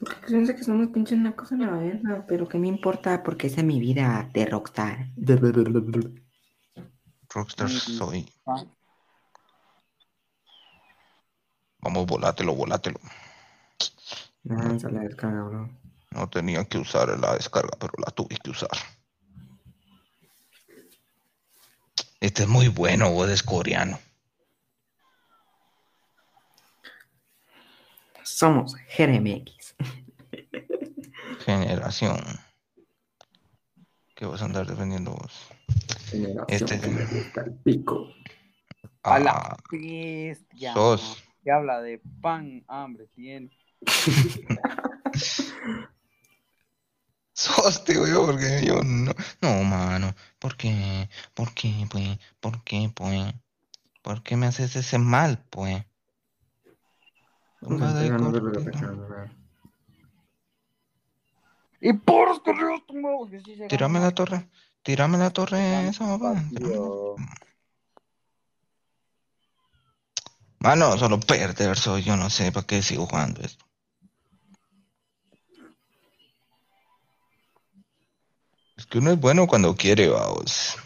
Porque piensa que somos pinches nacos en la verga, pero ¿qué me importa? Porque esa es mi vida de rockstar. Rockstar soy. Ah, Vamos, volátelo, volátelo. No, se la descarga, bro. No tenía que usar la descarga, pero la tuve que usar. Este es muy bueno, vos es coreano. Somos GRMX. Generación. ¿Qué vas a andar defendiendo vos? Generación Este- que me gusta el pico. A la bestia. sos. Que habla de pan, hambre, tiene. sos, te digo yo, porque yo no. No, mano. ¿Por qué? ¿Por qué, pues? ¿Por qué, pues? ¿Por qué me haces ese mal, pues? Tumbada y cortita. Y puros correos tumbados. ganan. la torre. Tírame la torre esa. Vacío. Mano, solo perder soy, yo no sé para qué sigo jugando esto. Es que uno es bueno cuando quiere, vamos.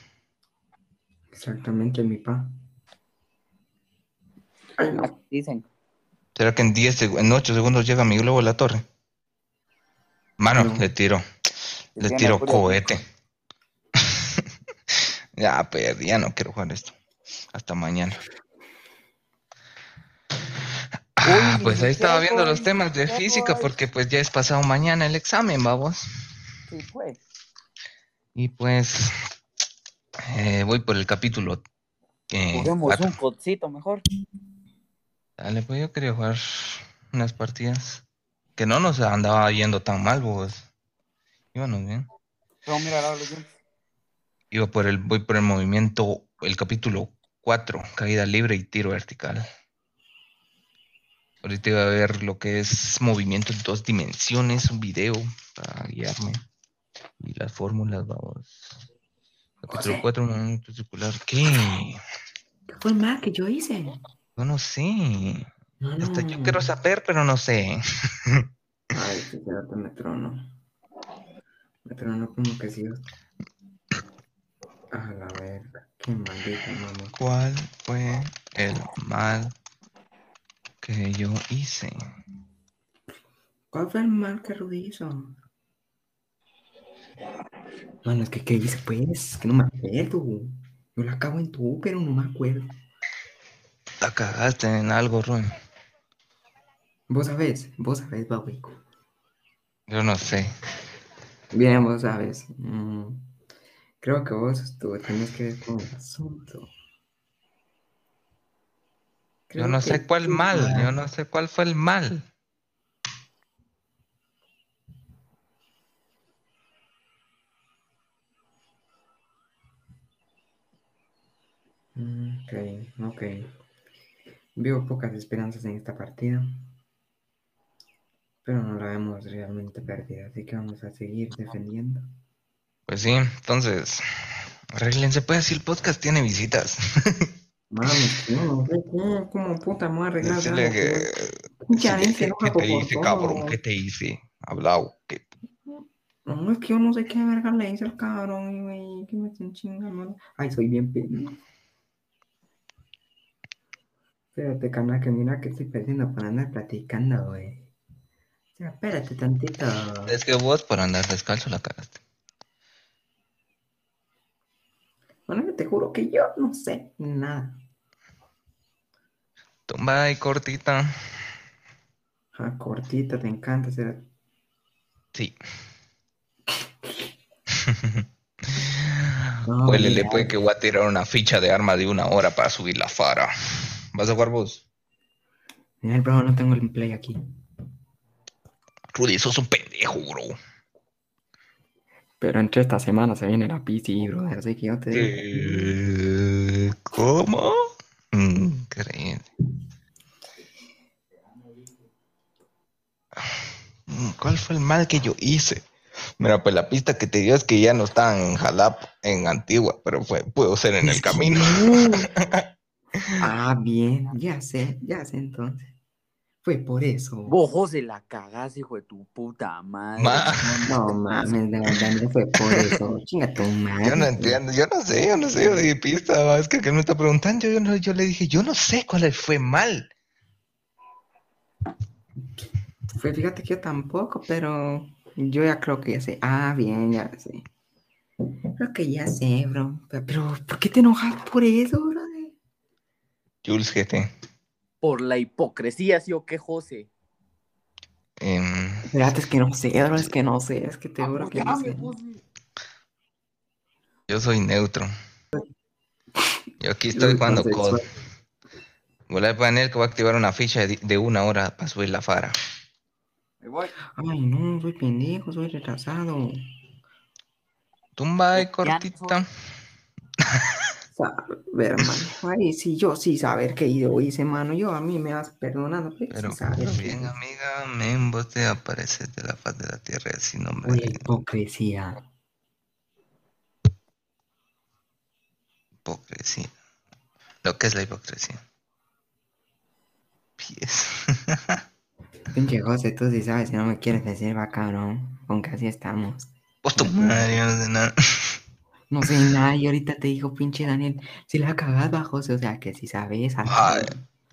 Exactamente, mi pa. Ay, no. Así Dicen. ¿Será que en 10 seg- en 8 segundos llega mi globo a la torre? Mano, No. le tiro. Le tiro cohete. *laughs* ya perdí, ya no quiero jugar esto. Hasta mañana. Ah, pues ahí estaba viendo los temas de física porque pues ya es pasado mañana el examen, vamos. Sí, pues. Y pues eh, voy por el capítulo eh, Juguemos un codcito mejor. Dale, pues yo quería jugar unas partidas que no nos andaba yendo tan mal, vos. Íbamos bien. Iba por el, voy por el movimiento, el capítulo 4, caída libre y tiro vertical. Ahorita iba a ver lo que es movimiento en dos dimensiones, un video para guiarme. Y las fórmulas, vamos. Capítulo José. 4, movimiento circular. ¿Qué? ¿Qué fue el mal que yo hice? Yo no sé. No, Hasta no. yo quiero saber, pero no sé. *laughs* Ay, sí, quédate, me trono. Me trono como que sí. A la verga. Qué maldita mamá. ¿Cuál fue el mal que yo hice? ¿Cuál fue el mal que Rudy hizo? Mano, es que ¿qué dice pues? Que no me acuerdo. Yo la acabo en tu, pero no me acuerdo. La cagaste en algo, Rui. Vos sabés, vos sabés, babuico. Yo no sé. Bien, vos sabes. Mm, creo que vos tú tenés que ver con el asunto. Yo no sé cuál tú- mal. Yo no sé cuál fue el mal. Mm, Ok, ok. Veo pocas esperanzas en esta partida. Pero no la vemos realmente perdida, así que vamos a seguir defendiendo. Pues sí, entonces. Arreglense, pues, si el podcast tiene visitas. *laughs* No, sé cómo, cómo puta me voy a arreglar Decirle que. que- Mucha decirle, gente se ¿qué, enoja qué te hice, cabrón? ¿Qué te hice? Hablado. ¿Qué? No, es que yo no sé qué verga le hice al cabrón, güey, que me estén chingando. Ay, soy bien pendejo. Espérate, canal, que mira que estoy perdiendo para andar platicando, güey. O sea, espérate tantito. Es que vos, por andar descalzo, la cagaste. Bueno, yo te juro que yo no sé nada. Tumba y cortita. Ah, cortita, te encanta. Sí. *laughs* No, Huélele, mira. pues, que voy a tirar una ficha de arma de una hora para subir la fara. ¿Vas a jugar vos? Bro, no tengo el play aquí. Rudy, sos un pendejo, bro. Pero entre esta semana se viene la PC, bro, así que yo te digo. Eh, ¿Cómo? Increíble. Mm, ¿Cuál fue el mal que yo hice? Mira, pues la pista que te dio es que ya no estaban en Jalap, en Antigua, pero fue, pudo ser en el camino. *laughs* ah, bien, ya sé, ya sé entonces. Fue por eso. Vos, José, la cagás, hijo de tu puta madre. Ma- No mames, de verdad, no fue por eso. *laughs* Chinga tu madre. Yo no entiendo, yo no sé, yo no sé, yo di pista, va, es que aquel me está preguntando, yo, no, yo le dije, yo no sé cuál fue mal. Fue, fíjate que yo tampoco, pero yo ya creo que ya sé. Ah, bien, ya sé. Creo que ya sé, bro. Pero, pero, ¿por qué te enojas por eso, bro? Jules GT. Por la hipocresía, ¿sí o qué, José? Espérate, es que no sé, bro, es que no sé, es que te juro que no sé. Yo soy neutro. Yo aquí estoy jugando. COD. Voy a poner que voy a activar una ficha de, de una hora para subir la fara. Me voy. Ay, no, soy pendejo, soy retrasado. Tumba no cortita. Saber, hermano. Ay, sí, yo sí saber qué yo hice, mano. Yo a mí me vas perdonando, pero, Pero sí saber. bien, amiga, men, vos te apareces de la faz de la tierra sin nombre. Oye, hipocresía. Hipocresía. Lo que es la hipocresía. Pies. *laughs* Pinche José, tú sí sabes, si no me quieres decir bacano, aunque así estamos. Vos tu madre, no sé nada. *laughs* No sé nada, y ahorita te digo, pinche Daniel, si la cagaba, José, o sea, que si sabes. Ay.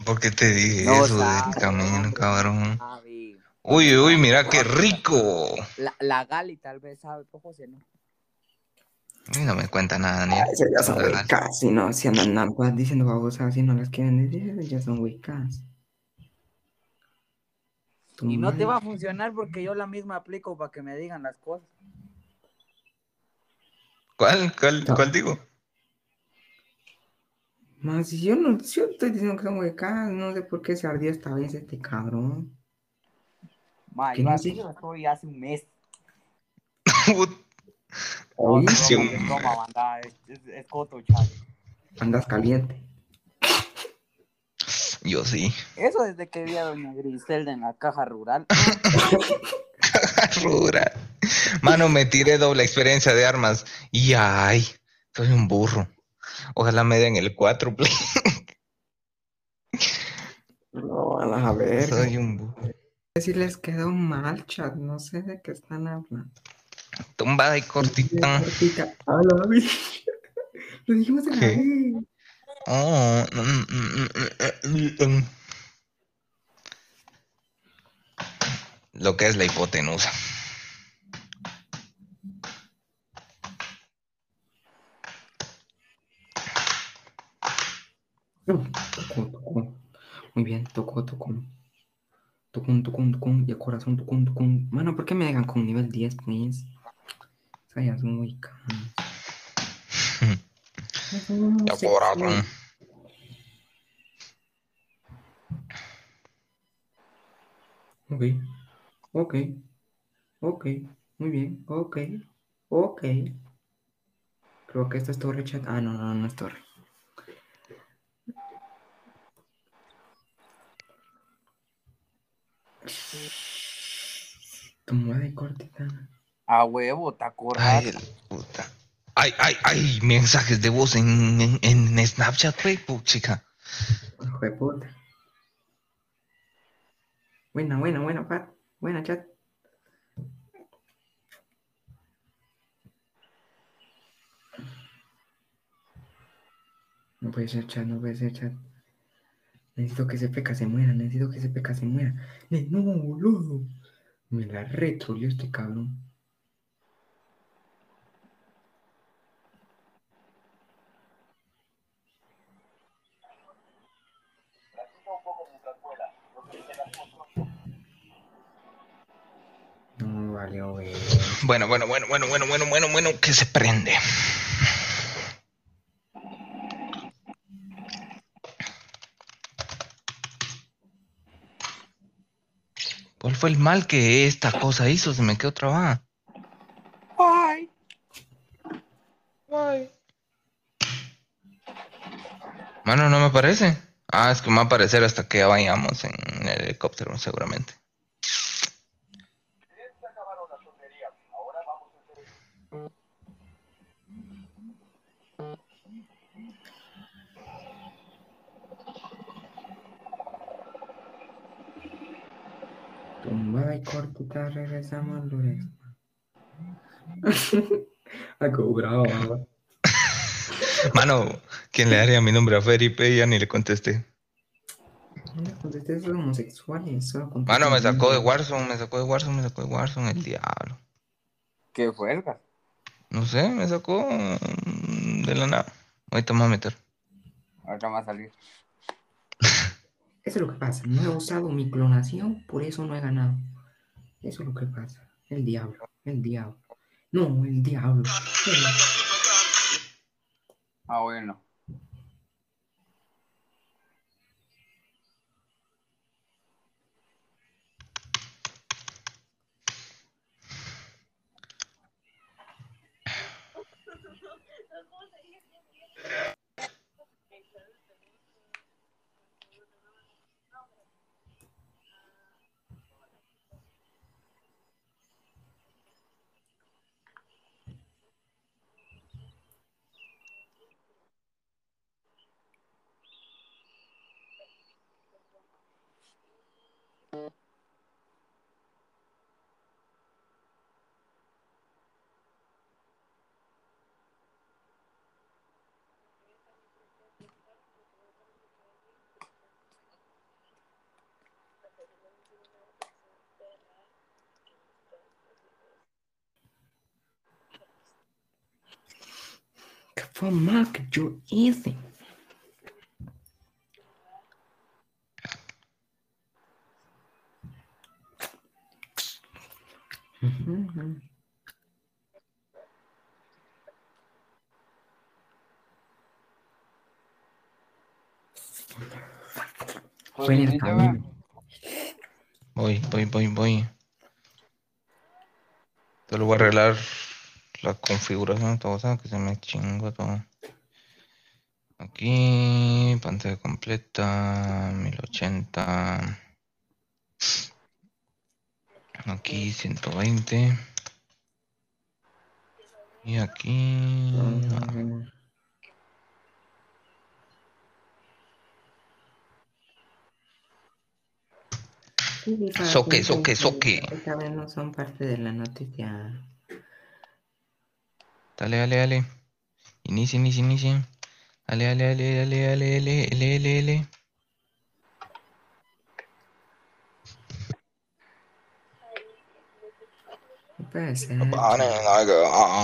¿Por qué te dije No eso del sabe, camino, hombre, cabrón? sabe. Uy, uy, mira qué rico. La, la Gali tal vez sabe, pero José no. A mí no me cuenta nada, Daniel. Ay, eso ya son huecas, si no, si andan pues, diciendo babosas, si no las quieren decir, ya son huecas. Tu Y no te va a funcionar porque yo la misma aplico para que me digan las cosas. ¿Cuál, cuál, No. cuál digo? Más, si yo no, yo estoy diciendo que son huecas, no sé por qué se ardió esta vez este cabrón. Ma, ¿Qué yo no así sé? yo estoy hace un mes. *laughs* No, es Sí, banda, es, es, es coto, chale. andas caliente. Yo sí. Eso desde que vi a doña Griselda en la caja rural. *laughs* *laughs* Rural. Mano, me tiré doble experiencia de armas. Y ay, soy un burro. Ojalá me den el cuádruple. No, van a ver. Soy un burro. Si les quedó mal, chat, no sé de qué están hablando. Tumbada y cortita. *laughs* Lo dijimos a la ¿Qué? vez. Oh, mm, mm, mm, lo que es la hipotenusa. Tocó, tocó. Muy bien, tocó, tocó. Tocó, tocó, tocó. Y el corazón, tocó, tocó. Mano, ¿por qué me dejan con nivel 10, please? O *laughs* ya es muy Ya corazón. Ok ok, ok, muy bien, ok, ok. Creo que esto es torre chat. Ah, no, no, no es torre. Tu de cortita. A huevo, te acordás. Ay, puta. Ay, ay, ay, mensajes de voz en, en, en Snapchat, güey, chica. Hijo de puta. Buena, buena, buena, Pat. Buena, chat. No puede ser chat, no puede ser chat. Necesito que ese peca se muera, necesito que ese peca se muera. No, boludo. Me la retrolió este cabrón. No, valió. Bueno, bueno, bueno, bueno, bueno, bueno, bueno, bueno, que se prende. ¿Cuál fue el mal que esta cosa hizo? Se me quedó trabada. Ay. Mano, no me aparece. Ah, es que me va a aparecer hasta que vayamos en el helicóptero, seguramente. Tumbada y cortita, regresamos al. Algo *laughs* bravo, ¿verdad? Mano, ¿quién le daría mi nombre a Felipe? Ya ni le contesté. No le contesté, homosexuales. Solo contesté Mano, me sacó de. Warzone, me sacó de Warzone, me sacó de Warzone el diablo. Qué fuerza. No sé, me sacó mm, de la nada. Ahorita me voy a meter. Ahorita va a salir. Eso es lo que pasa. No he usado mi clonación, por eso no he ganado. Eso es lo que pasa. El diablo, el diablo. No, el diablo. Ah, bueno. From Mark, you're easy. Voy, voy, voy, voy. Te lo voy a arreglar la configuración, todo, ¿sabes? Que se me chingó todo. Aquí, pantalla completa, 1080. Aquí, 120. Y aquí. Para Soque, soque, que soque. Esta vez no son parte de la noticia. Dale, dale, dale. Inicia, inicia, inicia. Dale, dale, dale, dale, dale, dale, dale, dale.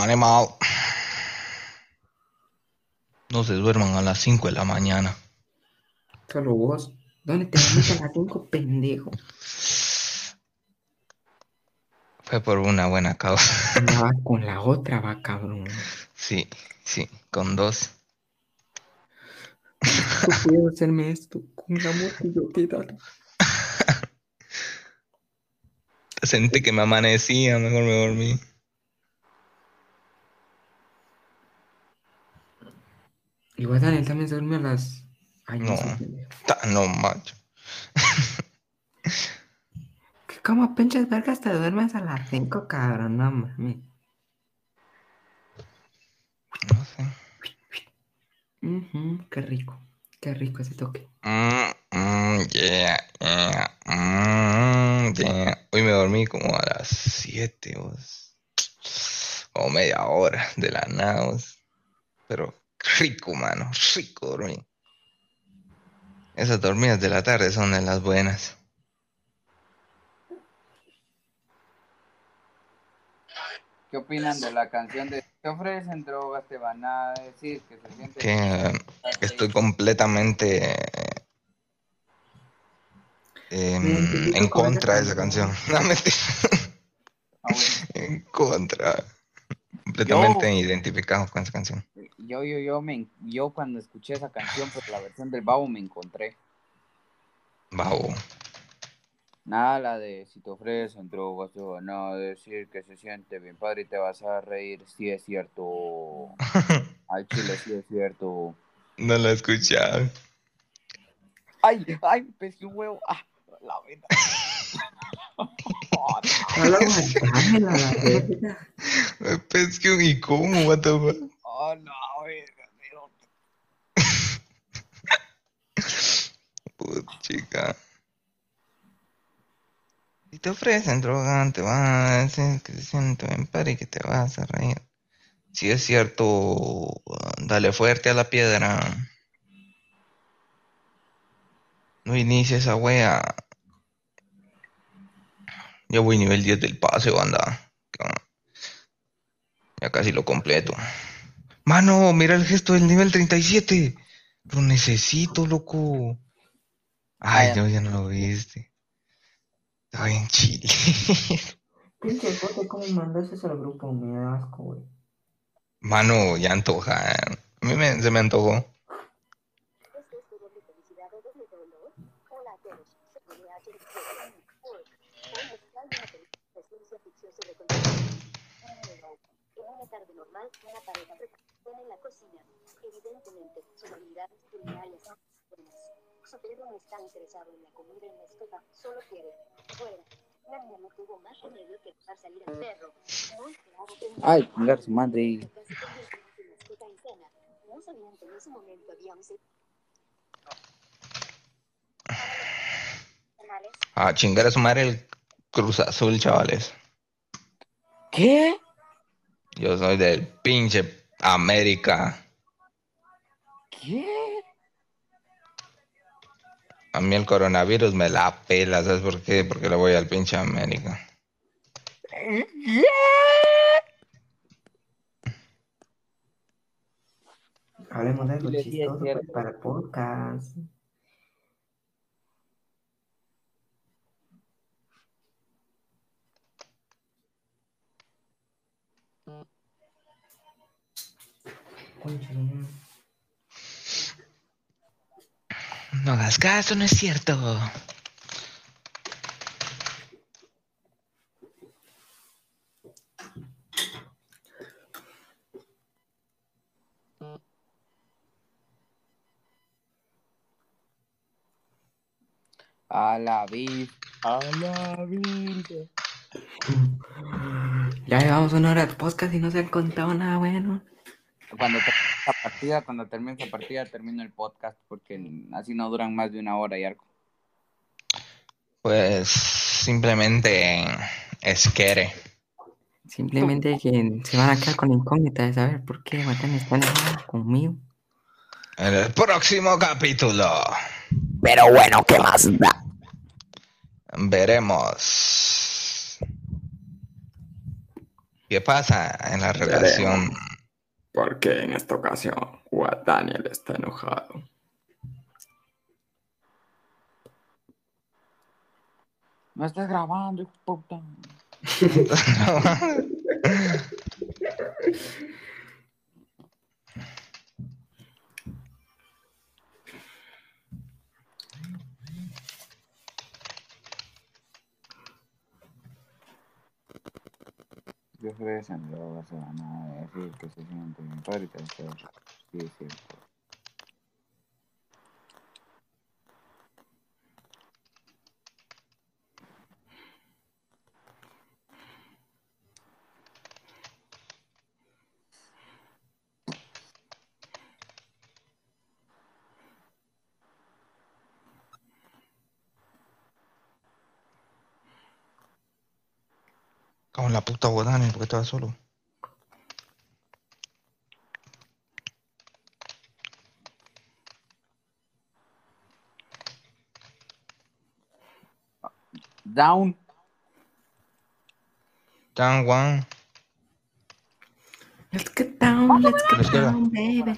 Animal. Ah, ah, no se duerman a las 5 de la mañana. Solo vos. ¿Dónde te duermes a las 5, pendejo? *laughs* Fue por una buena causa. Andaba *laughs* con la otra, va, cabrón. Sí, sí, con dos. No puedo hacerme esto con amor que yo te daré. *laughs* Sentí que me amanecía, mejor me dormí. Igual Daniel también se durmió a las. Ay, no, No. No, macho. *laughs* Como pinches vergas te duermes a las 5, cabrón, no mames. No sé. Ujú, qué rico, qué rico ese toque. Mm, mm, yeah, yeah, mm, yeah. Hoy me dormí como a las 7 o media hora de la nada. vos. Pero rico, mano, rico dormir. Esas dormidas de la tarde son de las buenas. ¿Qué opinan de la canción de te ofrecen drogas, te van a decir que se siente Que estoy completamente em, en contra de esa canción. *laughs* No, mentira. Ah, bueno. En contra. Completamente identificado con esa canción. Yo, yo, yo, me, yo cuando escuché esa canción, pues la versión del babo me encontré. Babo. Nada, la de si te ofrecen drogas, van a decir que se siente bien padre y te vas a reír. Sí, es cierto. *laughs* Ay, chile, sí, es cierto. No la he escuchado. Ay, ay, pesqué un huevo. Ah, la vena. Oh, no. Me pesqué un y cómo, what the fuck? Oh, no, verga, pero- *laughs* Put, chica. Si te ofrecen droga, te van a decir que se siente bien padre y que te vas a reír. Si es cierto, dale fuerte a la piedra. No inicies esa wea. Ya voy nivel 10 del pase, banda. Ya casi lo completo. Mano, mira el gesto del nivel 37. Lo necesito, loco. Ay, ya. no, ya no lo viste. Está bien chile. *laughs* Pinche foto, ¿cómo mandaste eso al grupo? Me da asco, güey. Mano, ya antoja. A mí me- se me antojó. En tarde normal, una pareja en la cocina. Evidentemente, sus habilidades culinarias son buenas. Su perro no está interesado en la comida en la estufa, solo quiere fuera. La niña no tuvo más remedio que dejar salir al perro. Muy claro que no- Ay, chingar su madre. Casi convirtió en su mascota en cena. No sabían que en ese momento había un ser- Canales. A chingar a su madre el Cruz Azul, chavales. ¿Qué? Yo soy del pinche América. ¿Qué? A mí el coronavirus me la pela, ¿sabes por qué? Porque le voy al pinche América. Hablemos de algo chistoso pues, para el podcast. Concha, no. Hagas caso, no es cierto. A la vid. A la virgen. Ya llevamos una hora de podcast y no se han contado nada bueno. Cuando termine esta partida, cuando termine esta partida, termino el podcast porque así no duran más de una hora y algo. Pues simplemente es quiere. Simplemente que se van a quedar con la incógnita de saber por qué Matan está enojado conmigo. En el próximo capítulo Pero bueno, ¿qué más da? veremos qué pasa en la relación. Porque en esta ocasión What Daniel está enojado. No estás grabando, puta. *laughs* *laughs* Yo ofrecen drogas, se van a decir que se sienten hace- Sí, es cierto. La puta Dani, porque estaba solo. Down. Tan Juan. Let's get down, let's get down, baby.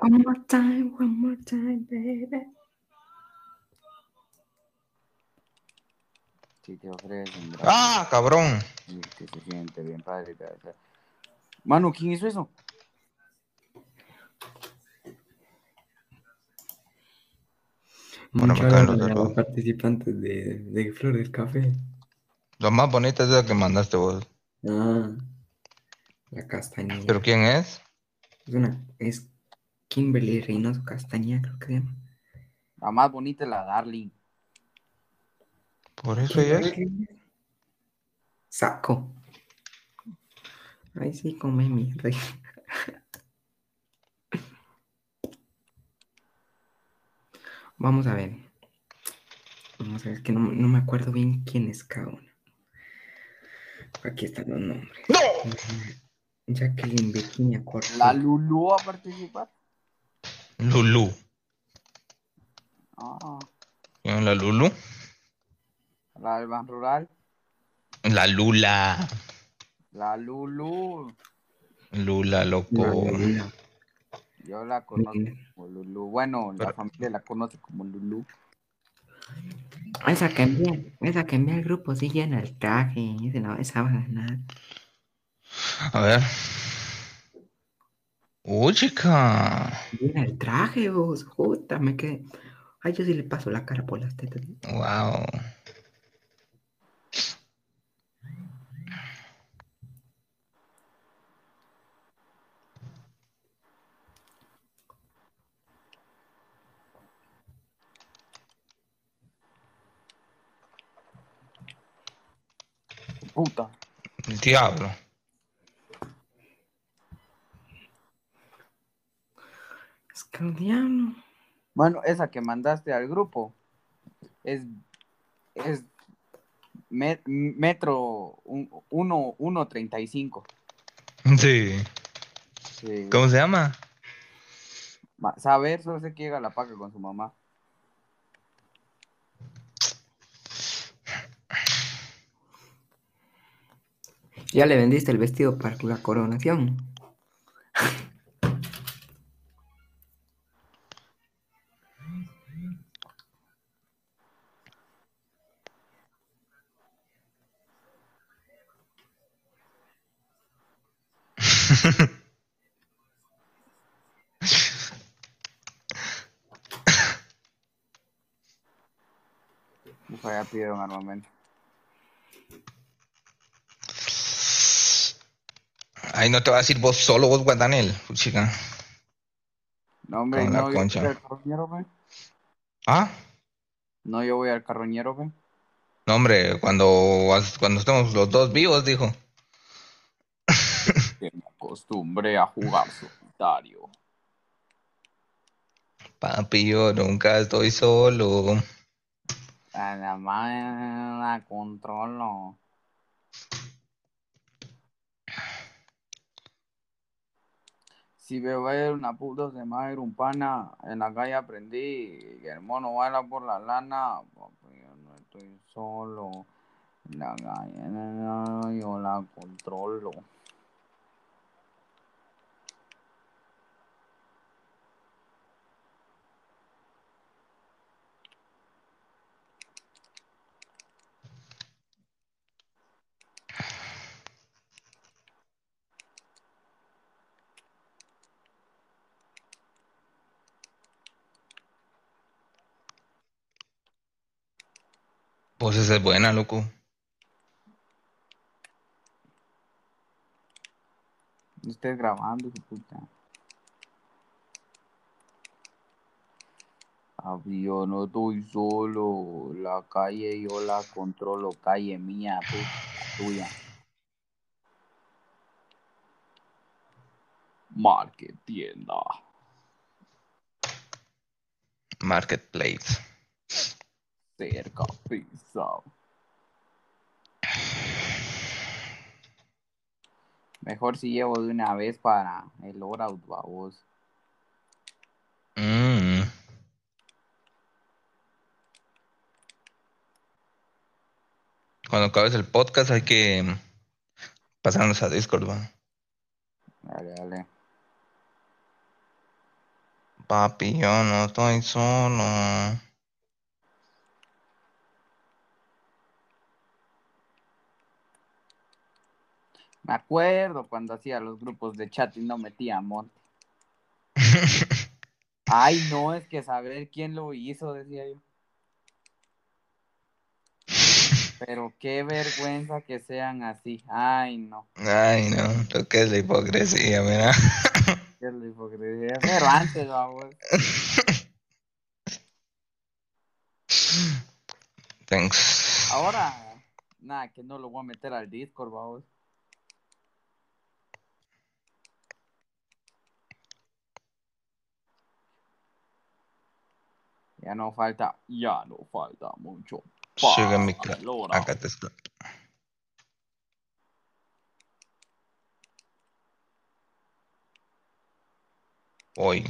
One more time, one more time, baby. Si te ofrecen drogas, ¡Ah, cabrón! y que se siente bien padre Mano, ¿quién hizo eso? Bueno, me los de los participantes de, de Flor del Café. Lo más bonita es la que mandaste vos. Ah, la castañeda. ¿Pero quién es? Es una, es Kimberly Reynoso Castañeda, creo que se llama. La más bonita es la Darling. Por eso ella es. Saco. Ay, sí, come mi rey. *laughs* Vamos a ver. Vamos a ver, es que no, no me acuerdo bien quién es cada una. Aquí están los nombres. ¡No! Jacqueline Virginia Cortés. La Lulu a participar. Lulu. Ah, ¿Quién es la Lulu? La del Ban Rural. La Lula. La Lulu. Lula, loco. La Lula. Yo la conozco como Lulu. Bueno, la Pero- familia la conoce como Lulu. Esa que envía, esa que envía al grupo sí llena el traje. Esa, no, esa va a ganar. A ver. Uy, chica. Llena el traje, vos. Justa, me quedé. Ay, yo sí le paso la cara por las tetas. Wow. Puta. El diablo. Es que el diablo. Bueno, esa que mandaste al grupo es, es me- metro un- uno- 1.35. Sí. Sí. ¿Cómo se llama? Ma- Saber, solo sé que llega a la paca con su mamá. Ya le vendiste el vestido para la coronación. *laughs* Ay, no te va a decir vos solo, vos, Guadanel. Chica. No, hombre, Con no, yo voy al carroñero. ¿Ah? No, yo voy al carroñero, ve. No, hombre, cuando, cuando estemos los dos vivos, dijo. *laughs* Que me acostumbré a jugar solitario. Papi, yo nunca estoy solo. A la madre la controlo. Si va a una puta, se me un pana. En la calle aprendí que el mono baila por la lana. Papi, yo no estoy solo. En la calle no, yo la controlo. Vos esa es buena, loco. No estés grabando, su puta. Yo no estoy solo. La calle yo la controlo. Calle mía, puta, tuya. Market tienda. Marketplace. Cerca, pizza. Mejor si llevo de una vez para el Loadout, babos. Mm. Cuando acabes el podcast hay que pasarnos a Discord, va. Dale, dale. Papi, yo no estoy solo. Me acuerdo cuando hacía los grupos de chat y no metía a Monte. *laughs* Ay, no, es que saber quién lo hizo, decía yo. Pero qué vergüenza que sean así. Ay, no. Ay, no, lo que es la hipocresía, mira. Qué es la hipocresía. Pero antes, vamos. Thanks. Ahora, nada, que no lo voy a meter al Discord, vamos. Ya no falta, ya no falta mucho. Sugar mi. Acá te está. Hoy.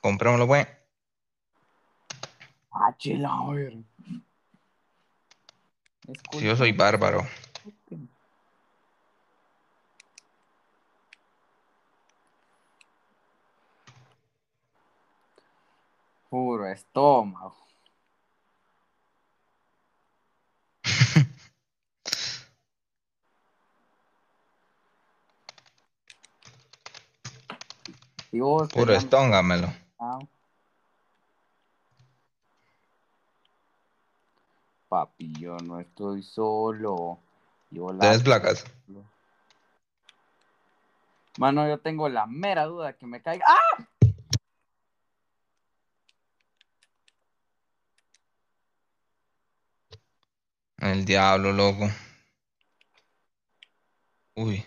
Comprémoslo, güey. Ah, chila, a ver. Si yo soy bárbaro. Puro estómago. *laughs* Puro estóngamelo. Ah. Papi, yo no estoy solo. Yo la... ¿Tienes placas? Mano, yo tengo la mera duda que me caiga. ¡Ah! El diablo, loco. Uy.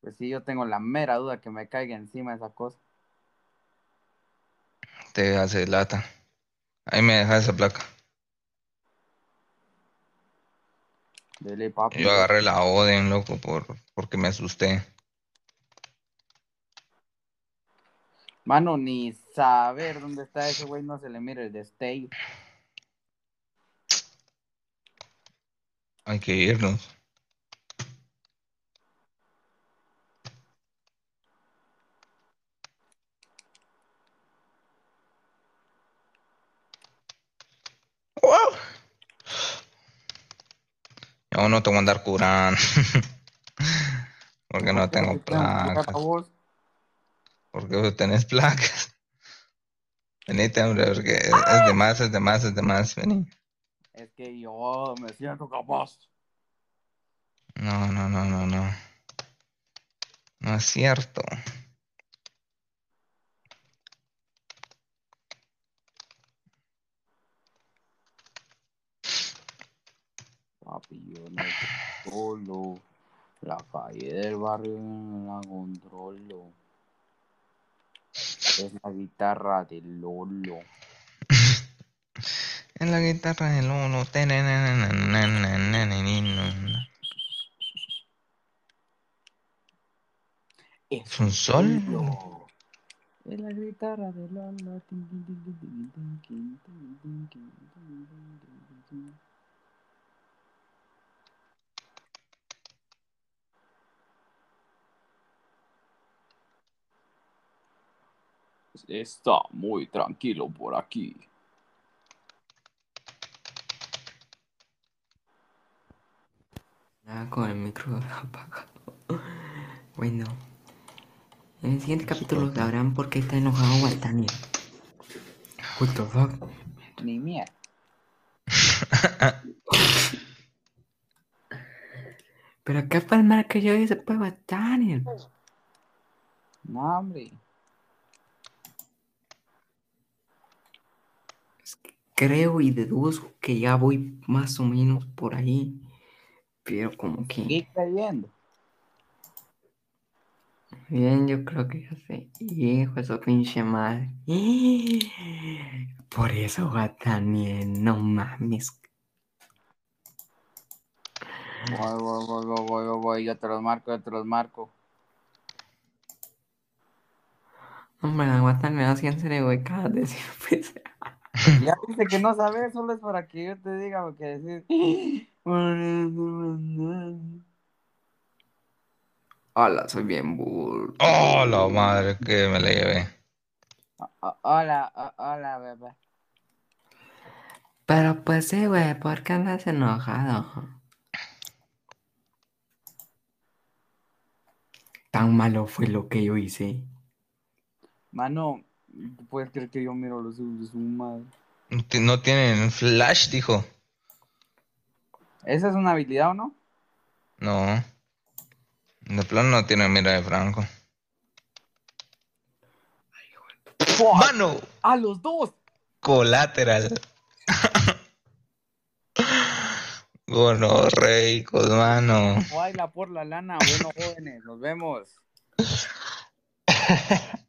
Pues sí, yo tengo la mera duda que me caiga encima esa cosa. Te hace lata. Ahí me deja esa placa. Dele, papi. Yo agarré la Oden, loco, por, porque me asusté. Mano, ni saber dónde está ese güey, no se le mira el destello. Hay que irnos. ¡Wow! Yo no tengo que andar curando. *laughs* Porque no tengo placas. Porque vos tenés placas. *laughs* Venite, hombre, porque es es de más, es de más, es de más. Vení. Es que yo me siento capaz. No, no, no, no, no. No es cierto. Papi, yo no solo. La calle del barrio no la controlo. Es la guitarra de Lolo. *laughs* en la guitarra del uno. ¿Es un sol? En la guitarra del uno. Está muy tranquilo por aquí. Ah, con el micro *laughs* apagado. Bueno. En el siguiente capítulo sabrán por qué está enojado Waltania. What the fuck? Ni mierda. Pero qué mal que yo hice, pues, Daniel. No, hombre. Creo y deduzco que ya voy más o menos por ahí. Pero como que... ¿Qué creyendo? Bien, yo creo que ya sé. Hijo, eso pinche madre. Por eso, Daniel, no mames. Voy, voy, voy, voy, voy, voy, voy, yo te los marco, yo te los marco. Hombre, aguántame me das en serio, güey, cada vez pues. Ya dice que no sabes, solo es para que yo te diga lo que decir. Hola, soy bien burro. Oh, la madre que me la llevé. Hola, hola, bebé. Pero pues sí, güey, ¿por qué andas enojado? Tan malo fue lo que yo hice. Mano, ¿tú puedes creer que yo miro los ojos de su madre? No tienen flash, dijo. ¿Esa es una habilidad o no? No. De plano no tiene mira de Franco. ¡Mano! ¡A los dos! Colateral. Gonorreicos, mano. Baila por la lana. Bueno, jóvenes, nos vemos. *laughs*